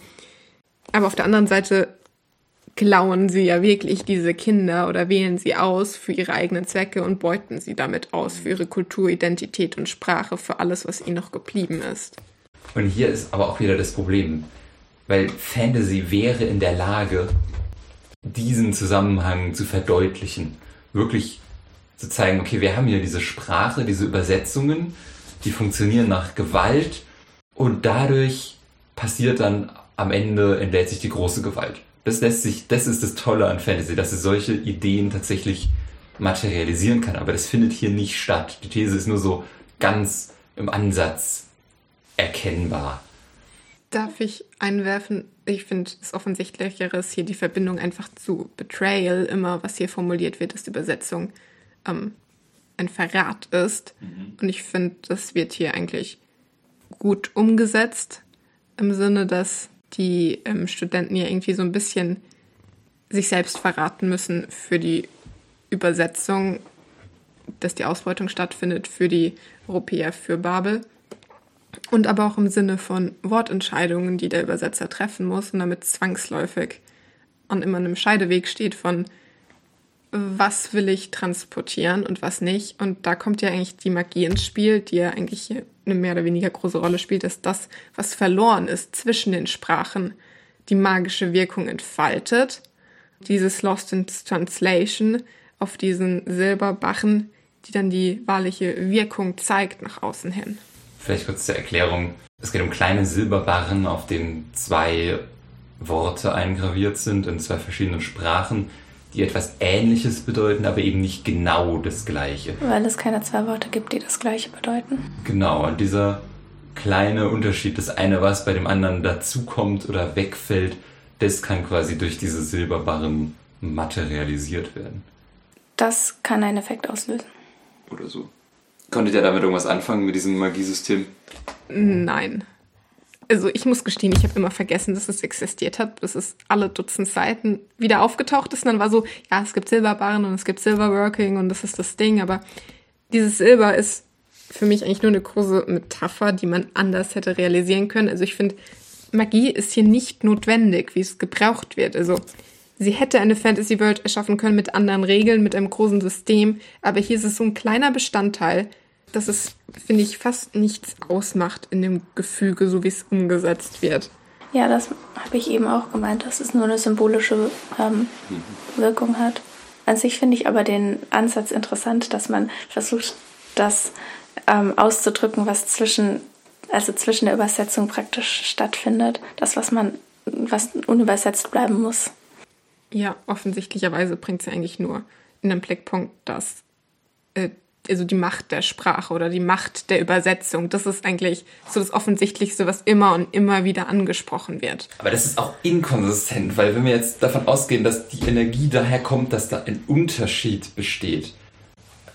Aber auf der anderen Seite klauen sie ja wirklich diese Kinder oder wählen sie aus für ihre eigenen Zwecke und beuten sie damit aus für ihre Kultur, Identität und Sprache, für alles, was ihnen noch geblieben ist. Und hier ist aber auch wieder das Problem, weil Fantasy wäre in der Lage, diesen Zusammenhang zu verdeutlichen. Wirklich zu zeigen, okay, wir haben hier diese Sprache, diese Übersetzungen, die funktionieren nach Gewalt und dadurch passiert dann am Ende, entlädt sich die große Gewalt. Das lässt sich, das ist das Tolle an Fantasy, dass es solche Ideen tatsächlich materialisieren kann, aber das findet hier nicht statt. Die These ist nur so ganz im Ansatz erkennbar. Darf ich einwerfen? Ich finde es offensichtlichere ist hier die Verbindung einfach zu Betrayal. Immer, was hier formuliert wird, ist die Übersetzung ähm, ein Verrat ist. Mhm. Und ich finde, das wird hier eigentlich gut umgesetzt. Im Sinne, dass die ähm, Studenten ja irgendwie so ein bisschen sich selbst verraten müssen für die Übersetzung, dass die Ausbeutung stattfindet für die Europäer für Babel. Und aber auch im Sinne von Wortentscheidungen, die der Übersetzer treffen muss und damit zwangsläufig an immer einem Scheideweg steht von was will ich transportieren und was nicht. Und da kommt ja eigentlich die Magie ins Spiel, die ja eigentlich eine mehr oder weniger große Rolle spielt, dass das, was verloren ist zwischen den Sprachen, die magische Wirkung entfaltet. Dieses Lost in Translation auf diesen Silberbachen, die dann die wahrliche Wirkung zeigt nach außen hin. Vielleicht kurz zur Erklärung. Es geht um kleine Silberbarren, auf denen zwei Worte eingraviert sind in zwei verschiedenen Sprachen, die etwas Ähnliches bedeuten, aber eben nicht genau das Gleiche. Weil es keine zwei Worte gibt, die das Gleiche bedeuten. Genau, und dieser kleine Unterschied, das eine, was bei dem anderen dazukommt oder wegfällt, das kann quasi durch diese Silberbarren materialisiert werden. Das kann einen Effekt auslösen. Oder so. Konntet ihr damit irgendwas anfangen mit diesem Magiesystem? Nein. Also ich muss gestehen, ich habe immer vergessen, dass es existiert hat, bis es alle Dutzend Seiten wieder aufgetaucht ist. Und dann war so, ja, es gibt Silberbarren und es gibt Silverworking und das ist das Ding. Aber dieses Silber ist für mich eigentlich nur eine große Metapher, die man anders hätte realisieren können. Also ich finde, Magie ist hier nicht notwendig, wie es gebraucht wird. Also sie hätte eine Fantasy World erschaffen können mit anderen Regeln, mit einem großen System. Aber hier ist es so ein kleiner Bestandteil, dass es, finde ich, fast nichts ausmacht in dem Gefüge, so wie es umgesetzt wird. Ja, das habe ich eben auch gemeint, dass es nur eine symbolische ähm, Wirkung hat. An sich finde ich aber den Ansatz interessant, dass man versucht, das ähm, auszudrücken, was zwischen, also zwischen der Übersetzung praktisch stattfindet. Das, was man, was unübersetzt bleiben muss. Ja, offensichtlicherweise bringt sie eigentlich nur in den Blickpunkt, dass äh, also die Macht der Sprache oder die Macht der Übersetzung, das ist eigentlich so das Offensichtlichste, was immer und immer wieder angesprochen wird. Aber das ist auch inkonsistent, weil wenn wir jetzt davon ausgehen, dass die Energie daher kommt, dass da ein Unterschied besteht.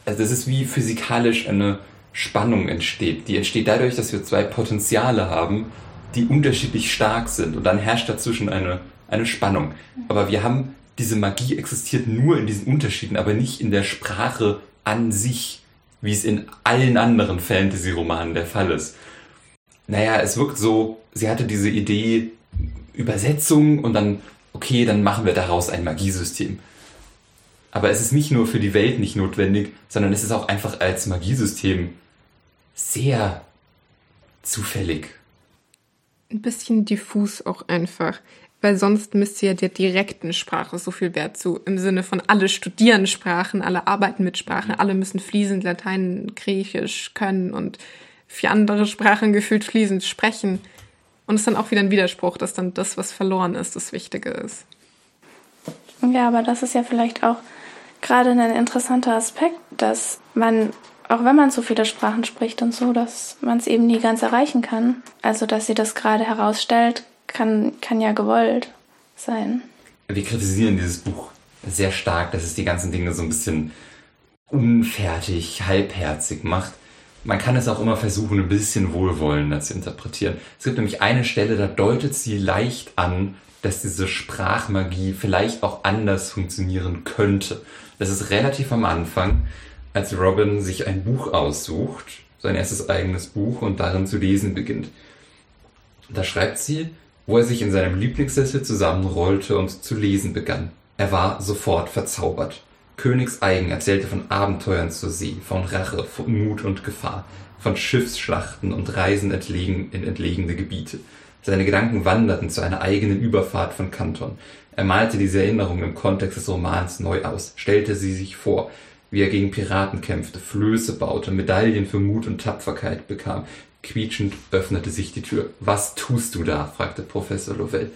Also das ist wie physikalisch eine Spannung entsteht. Die entsteht dadurch, dass wir zwei Potenziale haben, die unterschiedlich stark sind und dann herrscht dazwischen eine, eine Spannung. Aber wir haben, diese Magie existiert nur in diesen Unterschieden, aber nicht in der Sprache an sich wie es in allen anderen Fantasy-Romanen der Fall ist. Naja, es wirkt so, sie hatte diese Idee, Übersetzung und dann, okay, dann machen wir daraus ein Magiesystem. Aber es ist nicht nur für die Welt nicht notwendig, sondern es ist auch einfach als Magiesystem sehr zufällig. Ein bisschen diffus auch einfach weil sonst müsste ja der direkten Sprache so viel Wert zu. Im Sinne von alle studieren Sprachen, alle arbeiten mit Sprachen, alle müssen fließend Latein, Griechisch können und vier andere Sprachen gefühlt fließend sprechen. Und es ist dann auch wieder ein Widerspruch, dass dann das, was verloren ist, das Wichtige ist. Ja, aber das ist ja vielleicht auch gerade ein interessanter Aspekt, dass man, auch wenn man so viele Sprachen spricht und so, dass man es eben nie ganz erreichen kann. Also, dass sie das gerade herausstellt, kann, kann ja gewollt sein. Wir kritisieren dieses Buch sehr stark, dass es die ganzen Dinge so ein bisschen unfertig, halbherzig macht. Man kann es auch immer versuchen, ein bisschen wohlwollender zu interpretieren. Es gibt nämlich eine Stelle, da deutet sie leicht an, dass diese Sprachmagie vielleicht auch anders funktionieren könnte. Das ist relativ am Anfang, als Robin sich ein Buch aussucht, sein erstes eigenes Buch und darin zu lesen beginnt. Da schreibt sie, wo er sich in seinem Lieblingssessel zusammenrollte und zu lesen begann. Er war sofort verzaubert. Königseigen erzählte von Abenteuern zur See, von Rache, von Mut und Gefahr, von Schiffsschlachten und Reisen entlegen, in entlegene Gebiete. Seine Gedanken wanderten zu einer eigenen Überfahrt von Kanton. Er malte diese Erinnerungen im Kontext des Romans neu aus, stellte sie sich vor, wie er gegen Piraten kämpfte, Flöße baute, Medaillen für Mut und Tapferkeit bekam, Quietschend öffnete sich die Tür. Was tust du da? fragte Professor Lovell.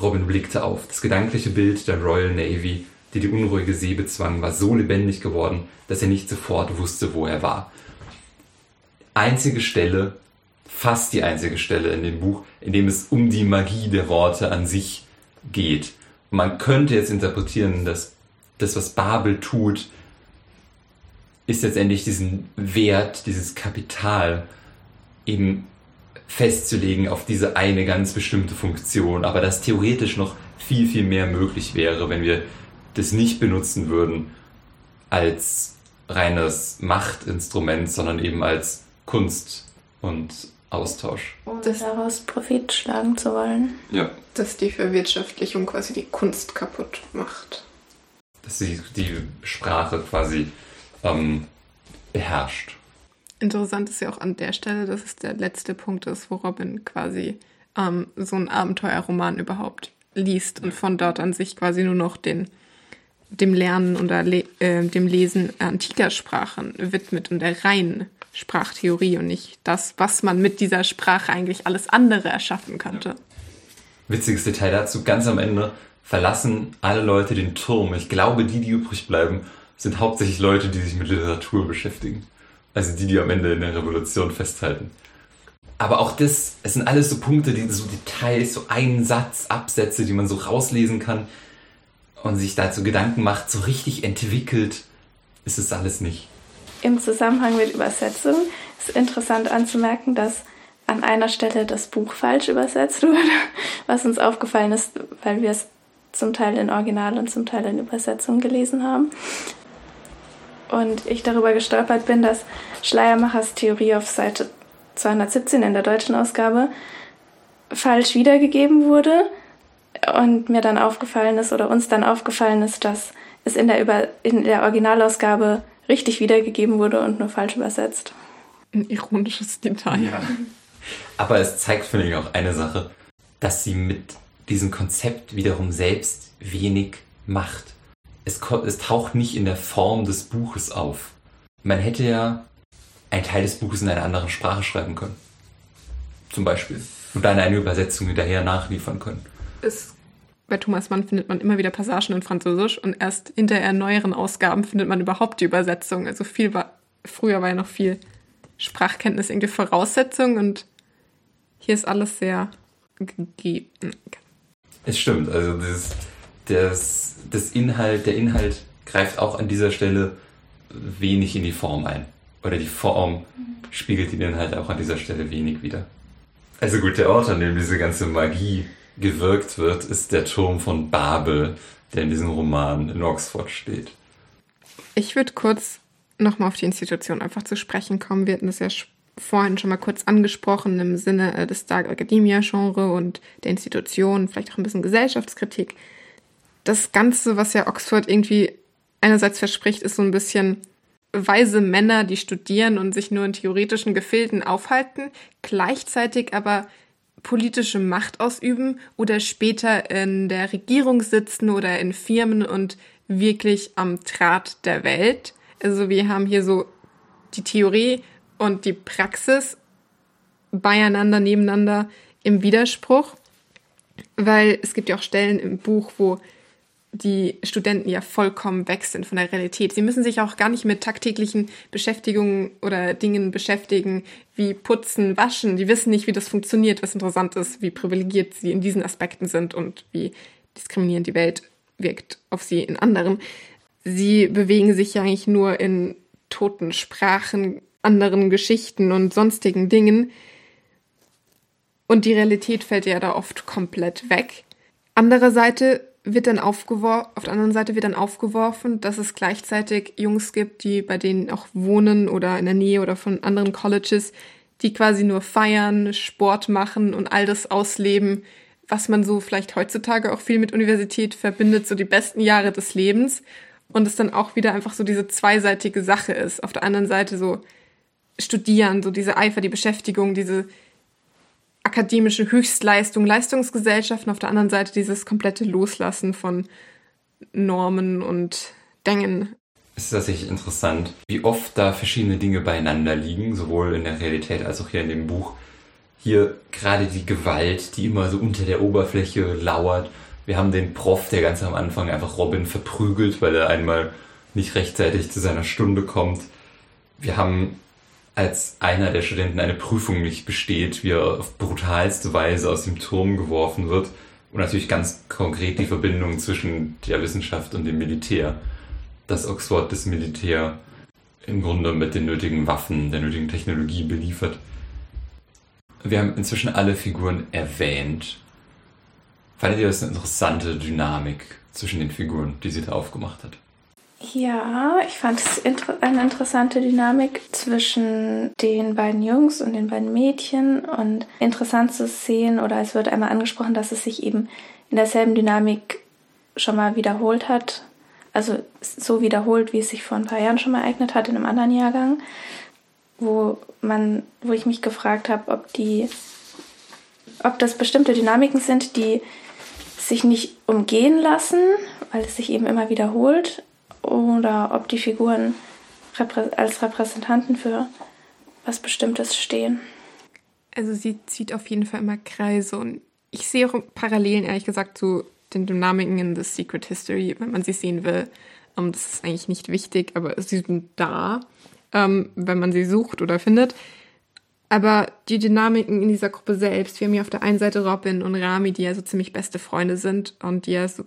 Robin blickte auf. Das gedankliche Bild der Royal Navy, die die unruhige See bezwang, war so lebendig geworden, dass er nicht sofort wusste, wo er war. Einzige Stelle, fast die einzige Stelle in dem Buch, in dem es um die Magie der Worte an sich geht. man könnte jetzt interpretieren, dass das, was Babel tut, ist letztendlich diesen Wert, dieses Kapital, eben festzulegen auf diese eine ganz bestimmte Funktion, aber dass theoretisch noch viel, viel mehr möglich wäre, wenn wir das nicht benutzen würden als reines Machtinstrument, sondern eben als Kunst und Austausch. Um das daraus Profit schlagen zu wollen. Ja. Dass die Verwirtschaftlichung quasi die Kunst kaputt macht. Dass sie die Sprache quasi ähm, beherrscht. Interessant ist ja auch an der Stelle, dass es der letzte Punkt ist, wo Robin quasi ähm, so einen Abenteuerroman überhaupt liest und von dort an sich quasi nur noch den, dem Lernen oder le äh, dem Lesen antiker Sprachen widmet und der reinen Sprachtheorie und nicht das, was man mit dieser Sprache eigentlich alles andere erschaffen könnte. Witziges Detail dazu, ganz am Ende verlassen alle Leute den Turm. Ich glaube, die, die übrig bleiben, sind hauptsächlich Leute, die sich mit Literatur beschäftigen. Also die, die am Ende in der Revolution festhalten. Aber auch das, es sind alles so Punkte, die so Details, so einen Satz, Absätze, die man so rauslesen kann und sich dazu Gedanken macht, so richtig entwickelt ist es alles nicht. Im Zusammenhang mit Übersetzung ist interessant anzumerken, dass an einer Stelle das Buch falsch übersetzt wurde, was uns aufgefallen ist, weil wir es zum Teil in Original und zum Teil in Übersetzung gelesen haben und ich darüber gestolpert bin, dass Schleiermachers Theorie auf Seite 217 in der deutschen Ausgabe falsch wiedergegeben wurde und mir dann aufgefallen ist oder uns dann aufgefallen ist, dass es in der, Über in der Originalausgabe richtig wiedergegeben wurde und nur falsch übersetzt. Ein ironisches Detail. Ja. Aber es zeigt, finde ich, auch eine Sache, dass sie mit diesem Konzept wiederum selbst wenig macht. Es, es taucht nicht in der Form des Buches auf. Man hätte ja einen Teil des Buches in einer anderen Sprache schreiben können. Zum Beispiel. Und dann eine Übersetzung hinterher nachliefern können. Es, bei Thomas Mann findet man immer wieder Passagen in Französisch und erst hinterher in neueren Ausgaben findet man überhaupt die Übersetzung. Also viel war, früher war ja noch viel Sprachkenntnis irgendwie Voraussetzung und hier ist alles sehr gegeben. Es stimmt, also das, das, das Inhalt, der Inhalt greift auch an dieser Stelle wenig in die Form ein. Oder die Form spiegelt den Inhalt auch an dieser Stelle wenig wieder. Also gut, der Ort, an dem diese ganze Magie gewirkt wird, ist der Turm von Babel, der in diesem Roman in Oxford steht. Ich würde kurz nochmal auf die Institution einfach zu sprechen kommen. Wir hatten das ja vorhin schon mal kurz angesprochen im Sinne äh, des Dark Academia-Genre und der Institution, vielleicht auch ein bisschen Gesellschaftskritik. Das Ganze, was ja Oxford irgendwie einerseits verspricht, ist so ein bisschen weise Männer, die studieren und sich nur in theoretischen Gefilden aufhalten, gleichzeitig aber politische Macht ausüben oder später in der Regierung sitzen oder in Firmen und wirklich am Draht der Welt. Also wir haben hier so die Theorie und die Praxis beieinander, nebeneinander im Widerspruch, weil es gibt ja auch Stellen im Buch, wo die Studenten ja vollkommen weg sind von der Realität. Sie müssen sich auch gar nicht mit tagtäglichen Beschäftigungen oder Dingen beschäftigen, wie putzen, waschen. Die wissen nicht, wie das funktioniert, was interessant ist, wie privilegiert sie in diesen Aspekten sind und wie diskriminierend die Welt wirkt auf sie in anderen. Sie bewegen sich ja eigentlich nur in toten Sprachen, anderen Geschichten und sonstigen Dingen. Und die Realität fällt ja da oft komplett weg. Andererseits wird dann aufgeworfen, auf der anderen Seite wird dann aufgeworfen, dass es gleichzeitig Jungs gibt, die bei denen auch wohnen oder in der Nähe oder von anderen Colleges, die quasi nur feiern, Sport machen und all das ausleben, was man so vielleicht heutzutage auch viel mit Universität verbindet, so die besten Jahre des Lebens. Und es dann auch wieder einfach so diese zweiseitige Sache ist. Auf der anderen Seite so studieren, so diese Eifer, die Beschäftigung, diese akademische Höchstleistung, Leistungsgesellschaften, auf der anderen Seite dieses komplette Loslassen von Normen und Dingen. Es ist tatsächlich interessant, wie oft da verschiedene Dinge beieinander liegen, sowohl in der Realität als auch hier in dem Buch. Hier gerade die Gewalt, die immer so unter der Oberfläche lauert. Wir haben den Prof, der ganz am Anfang einfach Robin verprügelt, weil er einmal nicht rechtzeitig zu seiner Stunde kommt. Wir haben als einer der Studenten eine Prüfung nicht besteht, wie er auf brutalste Weise aus dem Turm geworfen wird und natürlich ganz konkret die Verbindung zwischen der Wissenschaft und dem Militär. Dass Oxford das Militär im Grunde mit den nötigen Waffen, der nötigen Technologie beliefert. Wir haben inzwischen alle Figuren erwähnt. Fandet ihr das eine interessante Dynamik zwischen den Figuren, die sie da aufgemacht hat? Ja, ich fand es eine interessante Dynamik zwischen den beiden Jungs und den beiden Mädchen und interessant zu sehen oder es wird einmal angesprochen, dass es sich eben in derselben Dynamik schon mal wiederholt hat. Also so wiederholt, wie es sich vor ein paar Jahren schon mal ereignet hat in einem anderen Jahrgang, wo man, wo ich mich gefragt habe, ob die, ob das bestimmte Dynamiken sind, die sich nicht umgehen lassen, weil es sich eben immer wiederholt, oder ob die Figuren als Repräsentanten für was Bestimmtes stehen. Also sie zieht auf jeden Fall immer Kreise und ich sehe auch Parallelen, ehrlich gesagt, zu den Dynamiken in The Secret History, wenn man sie sehen will. Um, ähm, das ist eigentlich nicht wichtig, aber sie sind da, um, ähm, wenn man sie sucht oder findet. Aber die Dynamiken in dieser Gruppe selbst, wir haben hier auf der einen Seite Robin und Rami, die ja so ziemlich beste Freunde sind und die ja so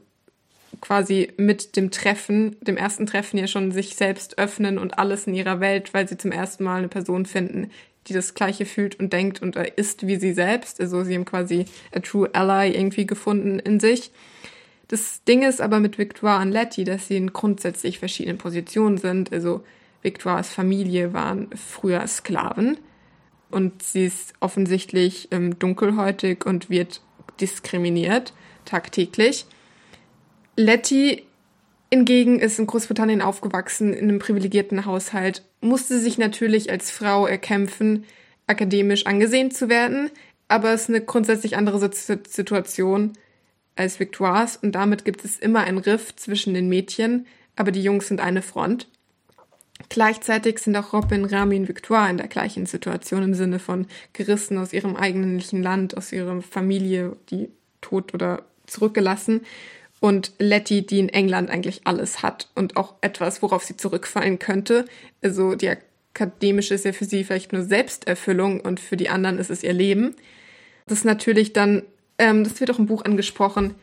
quasi mit dem Treffen, dem ersten Treffen ja schon sich selbst öffnen und alles in ihrer Welt, weil sie zum ersten Mal eine Person finden, die das Gleiche fühlt und denkt und ist wie sie selbst. Also sie haben quasi a true ally irgendwie gefunden in sich. Das Ding ist aber mit Victoire und Letty, dass sie in grundsätzlich verschiedenen Positionen sind. Also Victoires Familie waren früher Sklaven und sie ist offensichtlich ähm, dunkelhäutig und wird diskriminiert tagtäglich. Letty hingegen ist in Großbritannien aufgewachsen, in einem privilegierten Haushalt, musste sich natürlich als Frau erkämpfen, akademisch angesehen zu werden, aber es ist eine grundsätzlich andere Situation als Victoires und damit gibt es immer ein Riff zwischen den Mädchen, aber die Jungs sind eine Front. Gleichzeitig sind auch Robin, Rami und Victoire in der gleichen Situation im Sinne von gerissen aus ihrem eigentlichen Land, aus ihrer Familie, die tot oder zurückgelassen. Und Letty, die in England eigentlich alles hat und auch etwas, worauf sie zurückfallen könnte. Also die akademische ist ja für sie vielleicht nur Selbsterfüllung und für die anderen ist es ihr Leben. Das ist natürlich dann, ähm, das wird auch im Buch angesprochen,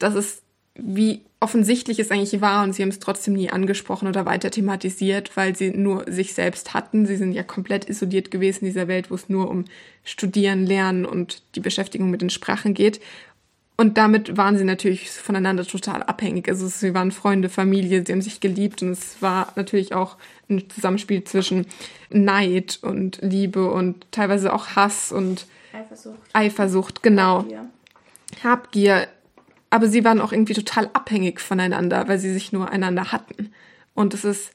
dass es wie offensichtlich es eigentlich war und sie haben es trotzdem nie angesprochen oder weiter thematisiert, weil sie nur sich selbst hatten. Sie sind ja komplett isoliert gewesen in dieser Welt, wo es nur um Studieren, Lernen und die Beschäftigung mit den Sprachen geht. Und damit waren sie natürlich voneinander total abhängig. Also sie waren Freunde, Familie, sie haben sich geliebt und es war natürlich auch ein Zusammenspiel zwischen Neid und Liebe und teilweise auch Hass und Eifersucht. Eifersucht, genau. Habgier. Habgier aber sie waren auch irgendwie total abhängig voneinander, weil sie sich nur einander hatten. Und es ist,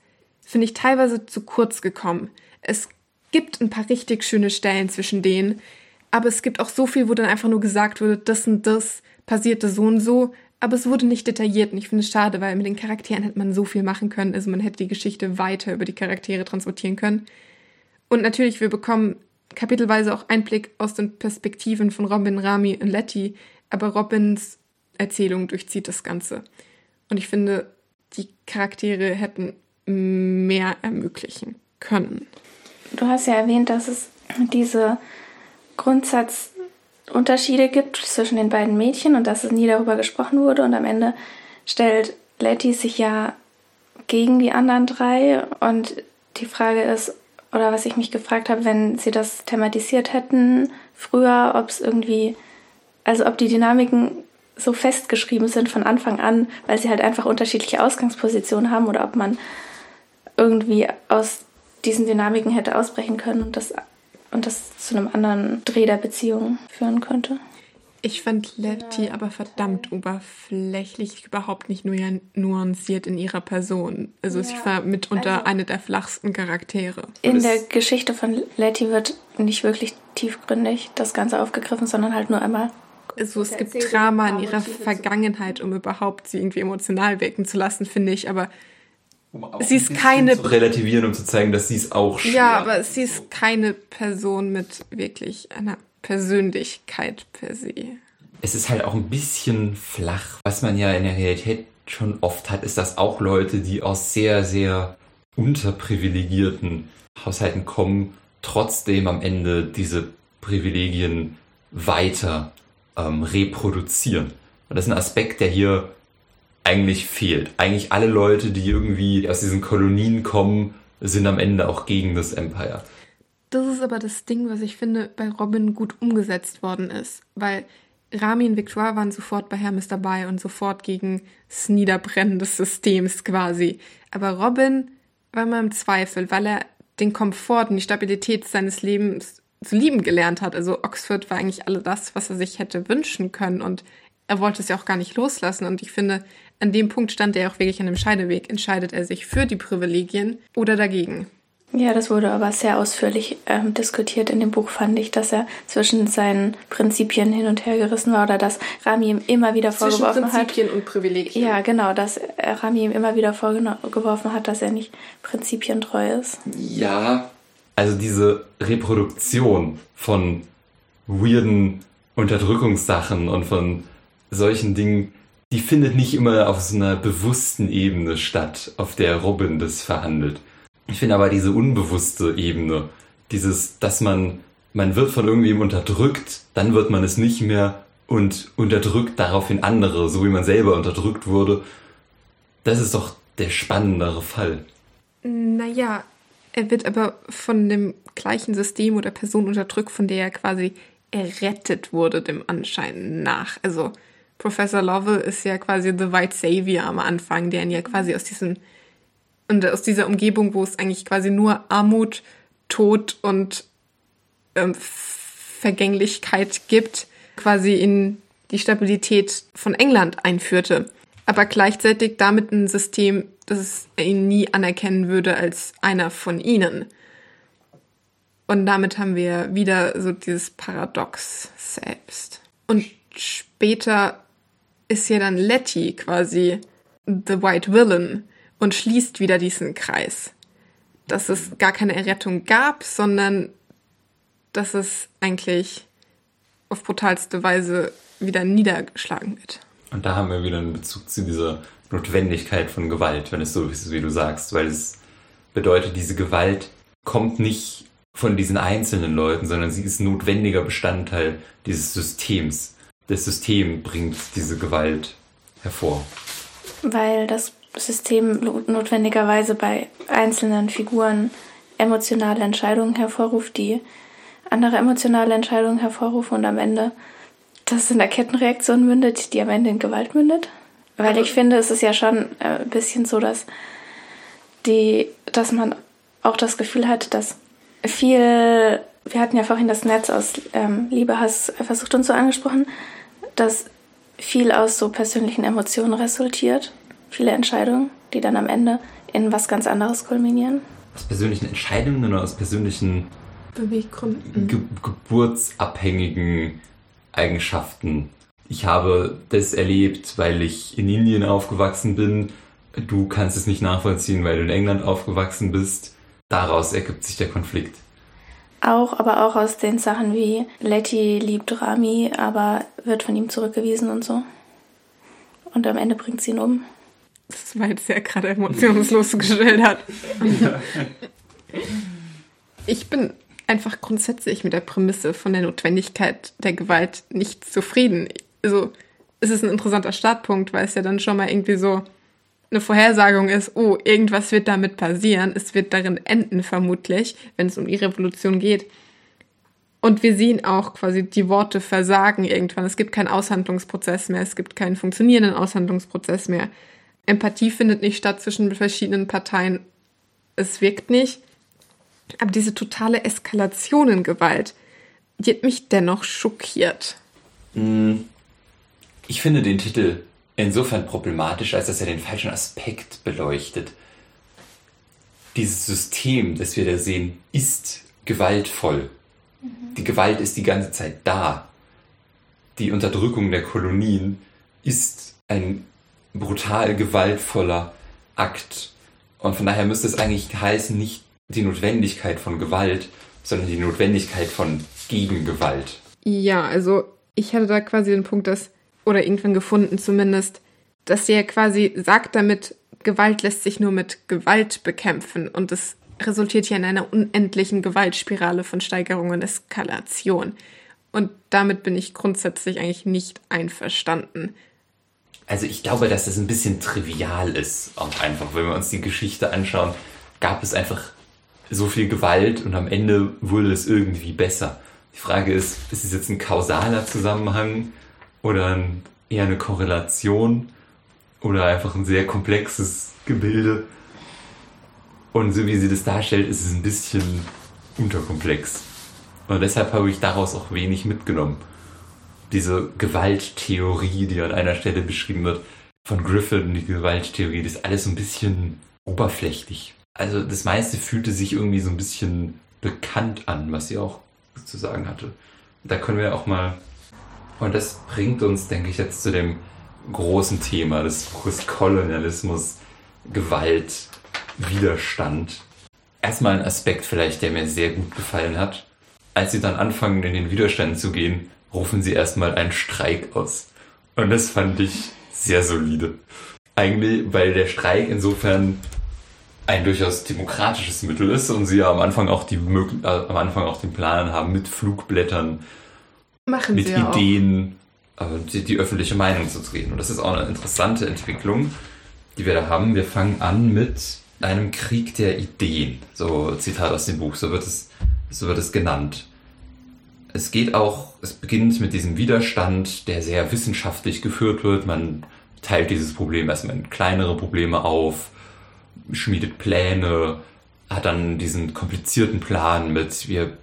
finde ich, teilweise zu kurz gekommen. Es gibt ein paar richtig schöne Stellen zwischen denen, aber es gibt auch so viel, wo dann einfach nur gesagt wurde, das und das passierte so und so, aber es wurde nicht detailliert und ich finde es schade, weil mit den Charakteren hätte man so viel machen können, also man hätte die Geschichte weiter über die Charaktere transportieren können. Und natürlich, wir bekommen kapitelweise auch Einblick aus den Perspektiven von Robin, Rami und Letty, aber Robins Erzählung durchzieht das Ganze. Und ich finde, die Charaktere hätten mehr ermöglichen können. Du hast ja erwähnt, dass es diese Grundsatzunterschiede gibt zwischen den beiden Mädchen und dass es nie darüber gesprochen wurde. Und am Ende stellt Letty sich ja gegen die anderen drei. Und die Frage ist, oder was ich mich gefragt habe, wenn sie das thematisiert hätten früher, ob es irgendwie, also ob die Dynamiken so festgeschrieben sind von Anfang an, weil sie halt einfach unterschiedliche Ausgangspositionen haben oder ob man irgendwie aus diesen Dynamiken hätte ausbrechen können und das, und das zu einem anderen Dreh der Beziehung führen könnte. Ich fand Letty aber verdammt oberflächlich, überhaupt nicht nur nuanciert in ihrer Person. Also ja, sie war mitunter also eine der flachsten Charaktere. In der Geschichte von Letty wird nicht wirklich tiefgründig das Ganze aufgegriffen, sondern halt nur einmal also es gibt Drama in ihrer Vergangenheit, um überhaupt sie irgendwie emotional wirken zu lassen, finde ich. Aber um sie ist keine. Zu relativieren, um zu zeigen, dass sie es auch schwer Ja, aber sie ist keine Person mit wirklich einer Persönlichkeit per se. Es ist halt auch ein bisschen flach. Was man ja in der Realität schon oft hat, ist, dass auch Leute, die aus sehr, sehr unterprivilegierten Haushalten kommen, trotzdem am Ende diese Privilegien weiter ähm, reproduzieren. Und das ist ein Aspekt, der hier eigentlich fehlt. Eigentlich alle Leute, die irgendwie aus diesen Kolonien kommen, sind am Ende auch gegen das Empire. Das ist aber das Ding, was ich finde, bei Robin gut umgesetzt worden ist. Weil Rami und Victoire waren sofort bei Hermes dabei und sofort gegen das Niederbrennen des Systems quasi. Aber Robin war immer im Zweifel, weil er den Komfort und die Stabilität seines Lebens zu lieben gelernt hat. Also Oxford war eigentlich alles das, was er sich hätte wünschen können und er wollte es ja auch gar nicht loslassen. Und ich finde, an dem Punkt stand er auch wirklich an einem Scheideweg. Entscheidet er sich für die Privilegien oder dagegen? Ja, das wurde aber sehr ausführlich ähm, diskutiert in dem Buch, fand ich, dass er zwischen seinen Prinzipien hin und her gerissen war oder dass Rami ihm immer wieder zwischen vorgeworfen Prinzipien hat. Prinzipien und Privilegien. Ja, genau, dass Rami ihm immer wieder vorgeworfen hat, dass er nicht prinzipientreu ist. Ja, also diese Reproduktion von weirden Unterdrückungssachen und von solchen Dingen, die findet nicht immer auf so einer bewussten Ebene statt, auf der Robin das verhandelt. Ich finde aber diese unbewusste Ebene, dieses, dass man, man wird von irgendwem unterdrückt, dann wird man es nicht mehr und unterdrückt daraufhin andere, so wie man selber unterdrückt wurde, das ist doch der spannendere Fall. Naja, er wird aber von dem gleichen System oder Person unterdrückt, von der er quasi errettet wurde, dem Anschein nach. Also Professor Lovell ist ja quasi the White Savior am Anfang, der ihn ja quasi aus diesem und aus dieser Umgebung, wo es eigentlich quasi nur Armut, Tod und ähm, Vergänglichkeit gibt, quasi in die Stabilität von England einführte. aber gleichzeitig damit ein System, das er ihn nie anerkennen würde als einer von ihnen. Und damit haben wir wieder so dieses Paradox selbst. Und später ist ja dann Letty quasi the White Villain und schließt wieder diesen Kreis. Dass es gar keine Errettung gab, sondern dass es eigentlich auf brutalste Weise wieder niedergeschlagen wird. Und da haben wir wieder einen Bezug zu dieser Notwendigkeit von Gewalt, wenn es so ist, wie du sagst, weil es bedeutet, diese Gewalt kommt nicht von diesen einzelnen Leuten, sondern sie ist notwendiger Bestandteil dieses Systems. Das System bringt diese Gewalt hervor. Weil das System notwendigerweise bei einzelnen Figuren emotionale Entscheidungen hervorruft, die andere emotionale Entscheidungen hervorrufen und am Ende das in der Kettenreaktion mündet, die am Ende in Gewalt mündet. Weil ich finde, es ist ja schon äh, ein bisschen so, dass die, dass man auch das Gefühl hat, dass viel, wir hatten ja vorhin das Netz aus ähm, Liebe, Hass, Versucht und so angesprochen, dass viel aus so persönlichen Emotionen resultiert. Viele Entscheidungen, die dann am Ende in was ganz anderes kulminieren. Aus persönlichen Entscheidungen oder aus persönlichen Beweggründen. Ge geburtsabhängigen Eigenschaften. Ich habe das erlebt, weil ich in Indien aufgewachsen bin. Du kannst es nicht nachvollziehen, weil du in England aufgewachsen bist. Daraus ergibt sich der Konflikt. Auch, aber auch aus den Sachen wie Letty liebt Rami, aber wird von ihm zurückgewiesen und so. Und am Ende bringt sie ihn um. Das war jetzt sehr gerade emotionslos geschildert. ich bin einfach grundsätzlich mit der Prämisse von der Notwendigkeit der Gewalt nicht zufrieden. Also, es ist ein interessanter Startpunkt, weil es ja dann schon mal irgendwie so eine Vorhersagung ist, oh, irgendwas wird damit passieren, es wird darin enden vermutlich, wenn es um die Revolution geht. Und wir sehen auch quasi die Worte versagen irgendwann. Es gibt keinen Aushandlungsprozess mehr, es gibt keinen funktionierenden Aushandlungsprozess mehr. Empathie findet nicht statt zwischen verschiedenen Parteien. Es wirkt nicht. Aber diese totale Eskalation in Gewalt, die hat mich dennoch schockiert. Hm. Ich finde den Titel insofern problematisch, als dass er den falschen Aspekt beleuchtet. Dieses System, das wir da sehen, ist gewaltvoll. Die Gewalt ist die ganze Zeit da. Die Unterdrückung der Kolonien ist ein brutal gewaltvoller Akt. Und von daher müsste es eigentlich heißen, nicht die Notwendigkeit von Gewalt, sondern die Notwendigkeit von Gegengewalt. Ja, also ich hatte da quasi den Punkt, dass, oder irgendwann gefunden zumindest, dass sie ja quasi sagt damit, Gewalt lässt sich nur mit Gewalt bekämpfen und es resultiert ja in einer unendlichen Gewaltspirale von Steigerung und Eskalation. Und damit bin ich grundsätzlich eigentlich nicht einverstanden. Also ich glaube, dass das ein bisschen trivial ist, auch einfach, wenn wir uns die Geschichte anschauen, gab es einfach so viel Gewalt und am Ende wurde es irgendwie besser. Die Frage ist, ist es jetzt ein kausaler Zusammenhang oder eher eine Korrelation oder einfach ein sehr komplexes Gebilde? Und so wie sie das darstellt, ist es ein bisschen unterkomplex. Und deshalb habe ich daraus auch wenig mitgenommen. Diese Gewalttheorie, die an einer Stelle beschrieben wird, von Griffin, die Gewalttheorie, das ist alles so ein bisschen oberflächlich also das meiste fühlte sich irgendwie so ein bisschen bekannt an, was sie auch zu sagen hatte. Da können wir auch mal, und das bringt uns, denke ich, jetzt zu dem großen Thema des Buches Kolonialismus, Gewalt, Widerstand. Erstmal ein Aspekt vielleicht, der mir sehr gut gefallen hat. Als sie dann anfangen, in den Widerstand zu gehen, rufen sie erstmal einen Streik aus. Und das fand ich sehr solide. Eigentlich, weil der Streik insofern ein durchaus demokratisches Mittel ist und sie ja am Anfang auch die äh, am Anfang auch den Plan haben mit Flugblättern, Machen mit Ideen, äh, die, die, öffentliche Meinung zu drehen. Und das ist auch eine interessante Entwicklung, die wir da haben. Wir fangen an mit einem Krieg der Ideen. So Zitat aus dem Buch, so wird es, so wird es genannt. Es geht auch, es beginnt mit diesem Widerstand, der sehr wissenschaftlich geführt wird. Man teilt dieses Problem erstmal in kleinere Probleme auf schmiedet Pläne, hat dann diesen komplizierten Plan mit, wir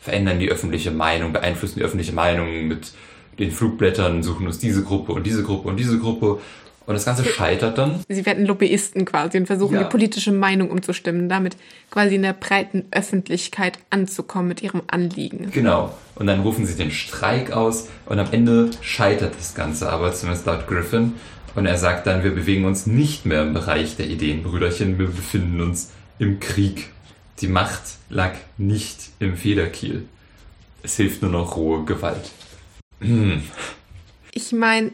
verändern die öffentliche Meinung, beeinflussen die öffentliche Meinung mit den Flugblättern, suchen uns diese Gruppe und diese Gruppe und diese Gruppe Und das Ganze scheitert dann. Sie werden Lobbyisten quasi und versuchen, ja. die politische Meinung umzustimmen, damit quasi in der breiten Öffentlichkeit anzukommen mit ihrem Anliegen. Genau. Und dann rufen sie den Streik aus und am Ende scheitert das Ganze aber zumindest laut Griffin. Und er sagt dann, wir bewegen uns nicht mehr im Bereich der Ideenbrüderchen, wir befinden uns im Krieg. Die Macht lag nicht im Federkiel. Es hilft nur noch rohe Gewalt. Hm. Ich meine,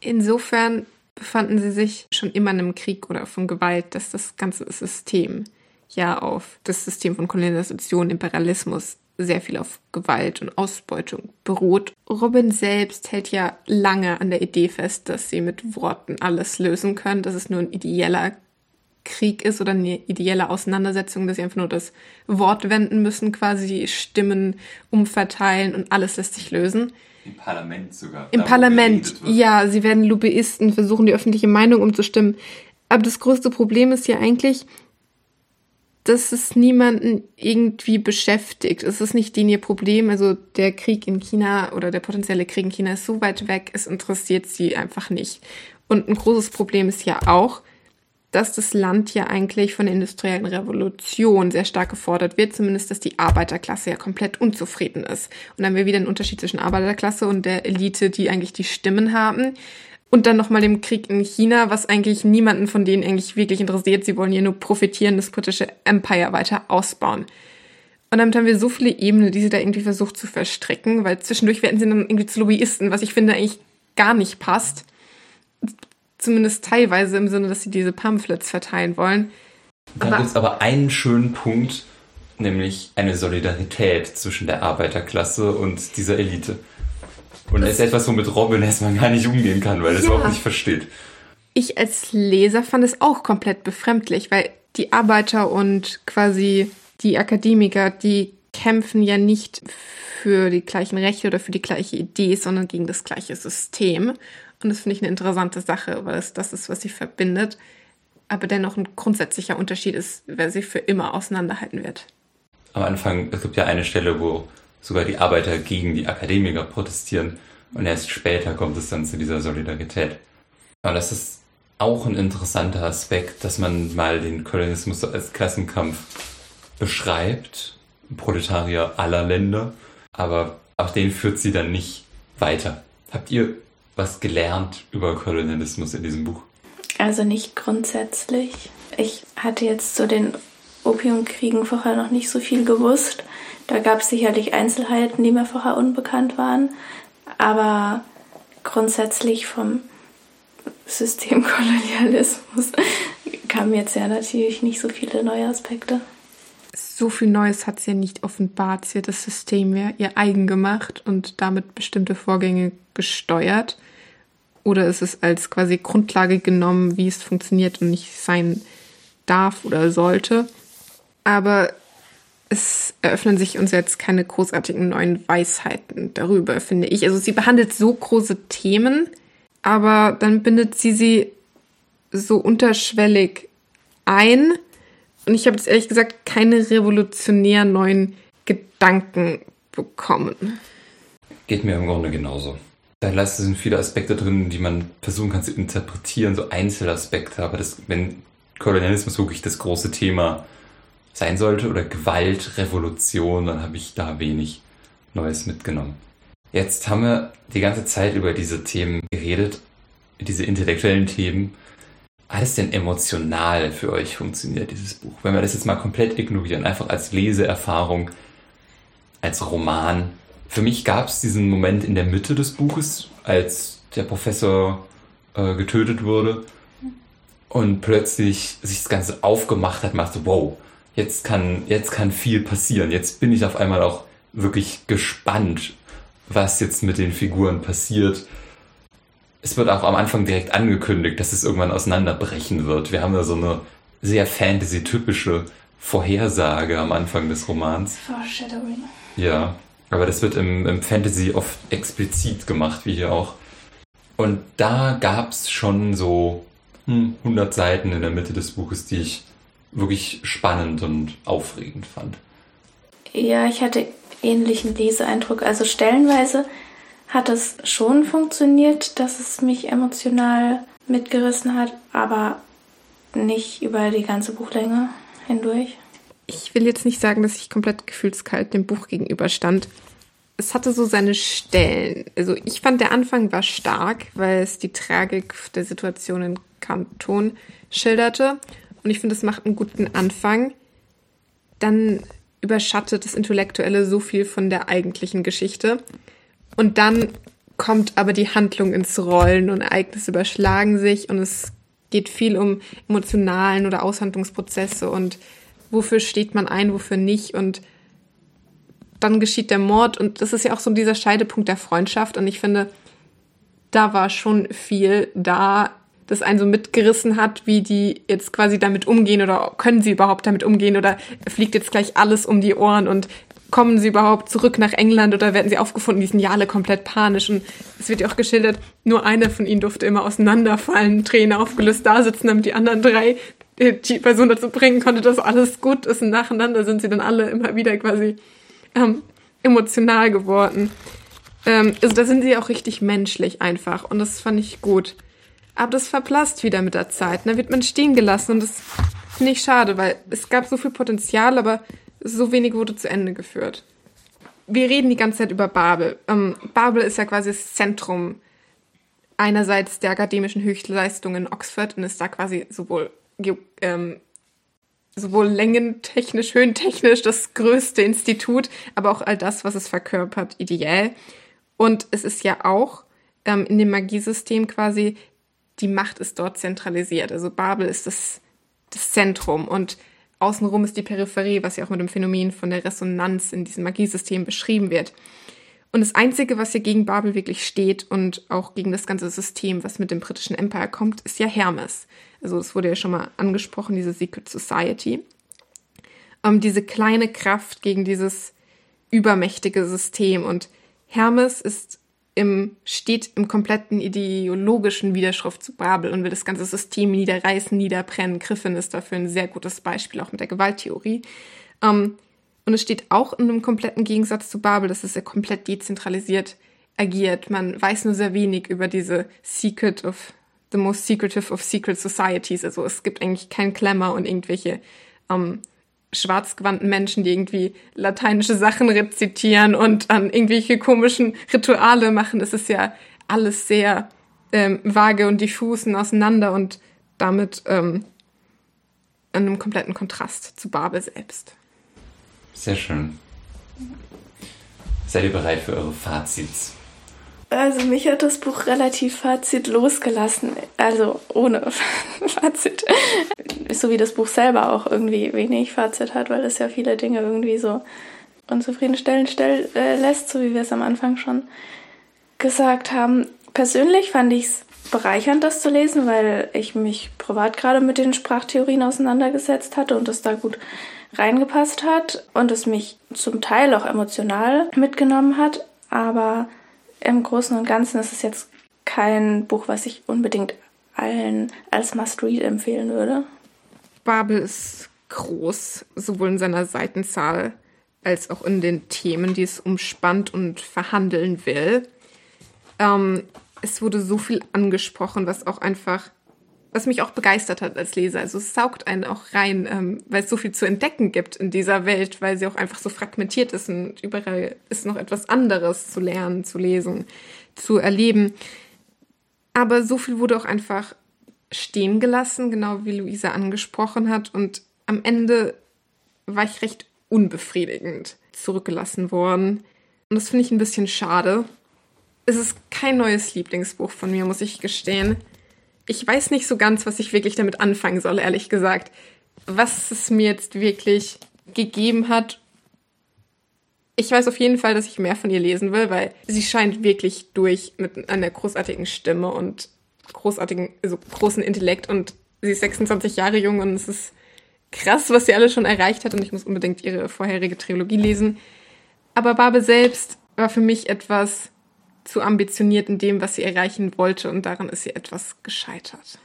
insofern befanden sie sich schon immer in einem Krieg oder von Gewalt, dass das ganze System ja auf das System von Kolonisation, Imperialismus sehr viel auf Gewalt und Ausbeutung beruht. Robin selbst hält ja lange an der Idee fest, dass sie mit Worten alles lösen können, dass es nur ein ideeller Krieg ist oder eine ideelle Auseinandersetzung, dass sie einfach nur das Wort wenden müssen, quasi Stimmen umverteilen und alles lässt sich lösen. Im Parlament sogar. Im Parlament, ja, sie werden Lobbyisten, versuchen die öffentliche Meinung umzustimmen. Aber das größte Problem ist ja eigentlich, dass es niemanden irgendwie beschäftigt. Es ist nicht denen ihr Problem. Also der Krieg in China oder der potenzielle Krieg in China ist so weit weg, es interessiert sie einfach nicht. Und ein großes Problem ist ja auch, dass das Land ja eigentlich von der industriellen Revolution sehr stark gefordert wird, zumindest dass die Arbeiterklasse ja komplett unzufrieden ist. Und dann haben wir wieder einen Unterschied zwischen Arbeiterklasse und der Elite, die eigentlich die Stimmen haben. Und dann nochmal dem Krieg in China, was eigentlich niemanden von denen eigentlich wirklich interessiert. Sie wollen ja nur profitieren, das britische Empire weiter ausbauen. Und damit haben wir so viele Ebenen, die sie da irgendwie versucht zu verstricken, weil zwischendurch werden sie dann irgendwie zu Lobbyisten, was ich finde eigentlich gar nicht passt. Zumindest teilweise im Sinne, dass sie diese Pamphlets verteilen wollen. Da gibt es aber einen schönen Punkt, nämlich eine Solidarität zwischen der Arbeiterklasse und dieser Elite. Und das ist etwas, womit Robin erstmal gar nicht umgehen kann, weil er es ja. überhaupt nicht versteht. Ich als Leser fand es auch komplett befremdlich, weil die Arbeiter und quasi die Akademiker, die kämpfen ja nicht für die gleichen Rechte oder für die gleiche Idee, sondern gegen das gleiche System. Und das finde ich eine interessante Sache, weil es das ist, was sie verbindet. Aber dennoch ein grundsätzlicher Unterschied ist, wer sie für immer auseinanderhalten wird. Am Anfang, es gibt ja eine Stelle, wo sogar die Arbeiter gegen die Akademiker protestieren. Und erst später kommt es dann zu dieser Solidarität. Aber das ist auch ein interessanter Aspekt, dass man mal den Kolonialismus als Klassenkampf beschreibt. Proletarier aller Länder. Aber auch den führt sie dann nicht weiter. Habt ihr was gelernt über Kolonialismus in diesem Buch? Also nicht grundsätzlich. Ich hatte jetzt zu den Opiumkriegen vorher noch nicht so viel gewusst. Da gab es sicherlich Einzelheiten, die mir vorher unbekannt waren. Aber grundsätzlich vom Systemkolonialismus kamen jetzt ja natürlich nicht so viele neue Aspekte. So viel Neues hat sie ja nicht offenbart. Sie hat das System ja ihr eigen gemacht und damit bestimmte Vorgänge gesteuert. Oder ist es als quasi Grundlage genommen, wie es funktioniert und nicht sein darf oder sollte. Aber es eröffnen sich uns jetzt keine großartigen neuen Weisheiten darüber, finde ich. Also sie behandelt so große Themen, aber dann bindet sie sie so unterschwellig ein. Und ich habe jetzt ehrlich gesagt keine revolutionär neuen Gedanken bekommen. Geht mir im Grunde genauso. Da sind viele Aspekte drin, die man versuchen kann zu interpretieren, so Einzelaspekte. Aber das, wenn Kolonialismus wirklich das große Thema sein sollte oder Gewalt, Revolution, dann habe ich da wenig Neues mitgenommen. Jetzt haben wir die ganze Zeit über diese Themen geredet, diese intellektuellen Themen. Hat es denn emotional für euch funktioniert, dieses Buch? Wenn wir das jetzt mal komplett ignorieren, einfach als Leseerfahrung, als Roman. Für mich gab es diesen Moment in der Mitte des Buches, als der Professor äh, getötet wurde und plötzlich sich das Ganze aufgemacht hat, machte, wow, jetzt kann, jetzt kann viel passieren. Jetzt bin ich auf einmal auch wirklich gespannt, was jetzt mit den Figuren passiert. Es wird auch am Anfang direkt angekündigt, dass es irgendwann auseinanderbrechen wird. Wir haben da so eine sehr Fantasy-typische Vorhersage am Anfang des Romans. Foreshadowing. Ja, aber das wird im, im Fantasy oft explizit gemacht, wie hier auch. Und da gab es schon so hm, 100 Seiten in der Mitte des Buches, die ich wirklich spannend und aufregend fand. Ja, ich hatte ähnlichen Leseeindruck. Also stellenweise hat es schon funktioniert, dass es mich emotional mitgerissen hat, aber nicht über die ganze Buchlänge hindurch. Ich will jetzt nicht sagen, dass ich komplett gefühlskalt dem Buch gegenüberstand. Es hatte so seine Stellen. Also ich fand, der Anfang war stark, weil es die Tragik der Situation in Kanton schilderte. Und ich finde, es macht einen guten Anfang. Dann überschattet das Intellektuelle so viel von der eigentlichen Geschichte. Und dann kommt aber die Handlung ins Rollen und Ereignisse überschlagen sich und es geht viel um emotionalen oder Aushandlungsprozesse und wofür steht man ein, wofür nicht? Und dann geschieht der Mord. Und das ist ja auch so dieser Scheidepunkt der Freundschaft. Und ich finde, da war schon viel da, das einen so mitgerissen hat, wie die jetzt quasi damit umgehen oder können sie überhaupt damit umgehen oder fliegt jetzt gleich alles um die Ohren und kommen sie überhaupt zurück nach England oder werden sie aufgefunden? Die sind ja alle komplett panisch. Und es wird ja auch geschildert, nur einer von ihnen durfte immer auseinanderfallen, Tränen aufgelöst da sitzen, damit die anderen drei die Person dazu bringen konnte, dass alles gut ist und nacheinander sind sie dann alle immer wieder quasi ähm, emotional geworden. Ähm, also da sind sie auch richtig menschlich einfach und das fand ich gut. Aber das verblasst wieder mit der Zeit. Da ne? wird man stehen gelassen und das finde ich schade, weil es gab so viel Potenzial, aber so wenig wurde zu Ende geführt. Wir reden die ganze Zeit über Babel. Ähm, Babel ist ja quasi das Zentrum einerseits der akademischen Höchstleistung in Oxford und ist da quasi sowohl, ähm, sowohl längentechnisch, höhentechnisch das größte Institut, aber auch all das, was es verkörpert, ideell. Und es ist ja auch ähm, in dem Magiesystem quasi, die Macht ist dort zentralisiert. Also Babel ist das, das Zentrum und außenrum ist die Peripherie, was ja auch mit dem Phänomen von der Resonanz in diesem Magiesystem beschrieben wird. Und das Einzige, was hier gegen Babel wirklich steht und auch gegen das ganze System, was mit dem britischen Empire kommt, ist ja Hermes. Also es wurde ja schon mal angesprochen, diese Secret Society. Ähm, diese kleine Kraft gegen dieses übermächtige System. Und Hermes ist im, steht im kompletten ideologischen Widerspruch zu Babel und will das ganze System niederreißen, niederbrennen. Griffin ist dafür ein sehr gutes Beispiel, auch mit der Gewalttheorie. Ähm, und es steht auch in einem kompletten Gegensatz zu Babel, dass es ja komplett dezentralisiert agiert. Man weiß nur sehr wenig über diese Secret of, the most secretive of secret societies. Also es gibt eigentlich kein Klemmer und irgendwelche ähm, schwarzgewandten Menschen, die irgendwie lateinische Sachen rezitieren und dann irgendwelche komischen Rituale machen. Es ist ja alles sehr ähm, vage und diffus und auseinander und damit ähm, in einem kompletten Kontrast zu Babel selbst. Sehr schön. Seid ihr bereit für eure Fazits? Also mich hat das Buch relativ fazitlos gelassen. Also ohne Fazit. So wie das Buch selber auch irgendwie wenig Fazit hat, weil es ja viele Dinge irgendwie so unzufriedenstellend stell, äh, lässt, so wie wir es am Anfang schon gesagt haben. Persönlich fand ich es bereichernd, das zu lesen, weil ich mich privat gerade mit den Sprachtheorien auseinandergesetzt hatte und es da gut reingepasst hat und es mich zum Teil auch emotional mitgenommen hat. Aber im Großen und Ganzen ist es jetzt kein Buch, was ich unbedingt allen als Must-Read empfehlen würde. Babel ist groß, sowohl in seiner Seitenzahl als auch in den Themen, die es umspannt und verhandeln will. Ähm, es wurde so viel angesprochen, was auch einfach, was mich auch begeistert hat als Leser. Also es saugt einen auch rein, ähm, weil es so viel zu entdecken gibt in dieser Welt, weil sie auch einfach so fragmentiert ist und überall ist noch etwas anderes zu lernen, zu lesen, zu erleben. Aber so viel wurde auch einfach stehen gelassen, genau wie Luisa angesprochen hat. Und am Ende war ich recht unbefriedigend zurückgelassen worden. Und das finde ich ein bisschen schade. Es ist kein neues Lieblingsbuch von mir, muss ich gestehen. Ich weiß nicht so ganz, was ich wirklich damit anfangen soll, ehrlich gesagt. Was es mir jetzt wirklich gegeben hat. Ich weiß auf jeden Fall, dass ich mehr von ihr lesen will, weil sie scheint wirklich durch mit einer großartigen Stimme und großartigen, also großen Intellekt und sie ist 26 Jahre jung und es ist krass, was sie alles schon erreicht hat und ich muss unbedingt ihre vorherige Trilogie lesen. Aber Barbe selbst war für mich etwas zu ambitioniert in dem, was sie erreichen wollte und daran ist sie etwas gescheitert.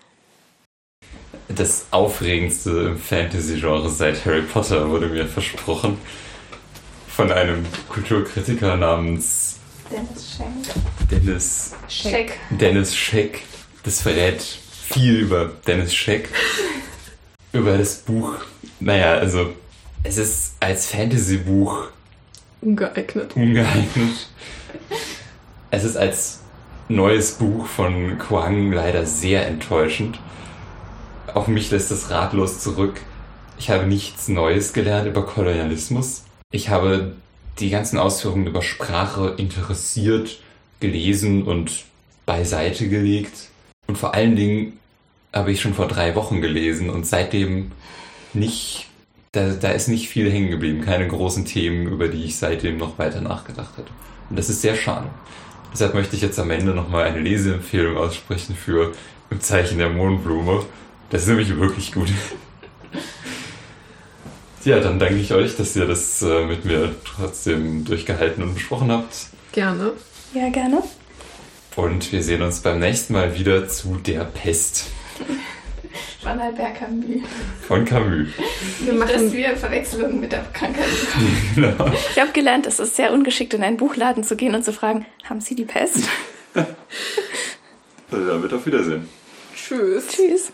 Das aufregendste im Fantasy-Genre seit Harry Potter wurde mir versprochen von einem Kulturkritiker namens Dennis Schenk. Dennis Scheck. Dennis Scheck. Das verrät viel über Dennis Scheck. Über das Buch. Naja, also es ist als Fantasy-Buch Ungeeignet. ungeeignet. Es ist als neues Buch von Quang leider sehr enttäuschend. Auch mich lässt es ratlos zurück. Ich habe nichts Neues gelernt über Kolonialismus. Ich habe die ganzen Ausführungen über Sprache interessiert gelesen und beiseite gelegt. Und vor allen Dingen habe ich schon vor drei Wochen gelesen und seitdem nicht, da, da ist nicht viel hängen geblieben. Keine großen Themen, über die ich seitdem noch weiter nachgedacht hätte. Und das ist sehr schade. Deshalb möchte ich jetzt am Ende nochmal eine Leseempfehlung aussprechen für Im Zeichen der Mondblume. Das ist nämlich wirklich gut. Ja, dann danke ich euch, dass ihr das äh, mit mir trotzdem durchgehalten und besprochen habt. Gerne. Ja, gerne. Und wir sehen uns beim nächsten Mal wieder zu der Pest Von Albert Camus. von Camus. Wir machen wir Verwechslungen mit der Krankheit Genau. Ich habe gelernt, es ist sehr ungeschickt, in einen Buchladen zu gehen und zu fragen, haben Sie die Pest? Also damit auf Wiedersehen. Tschüss. Tschüss.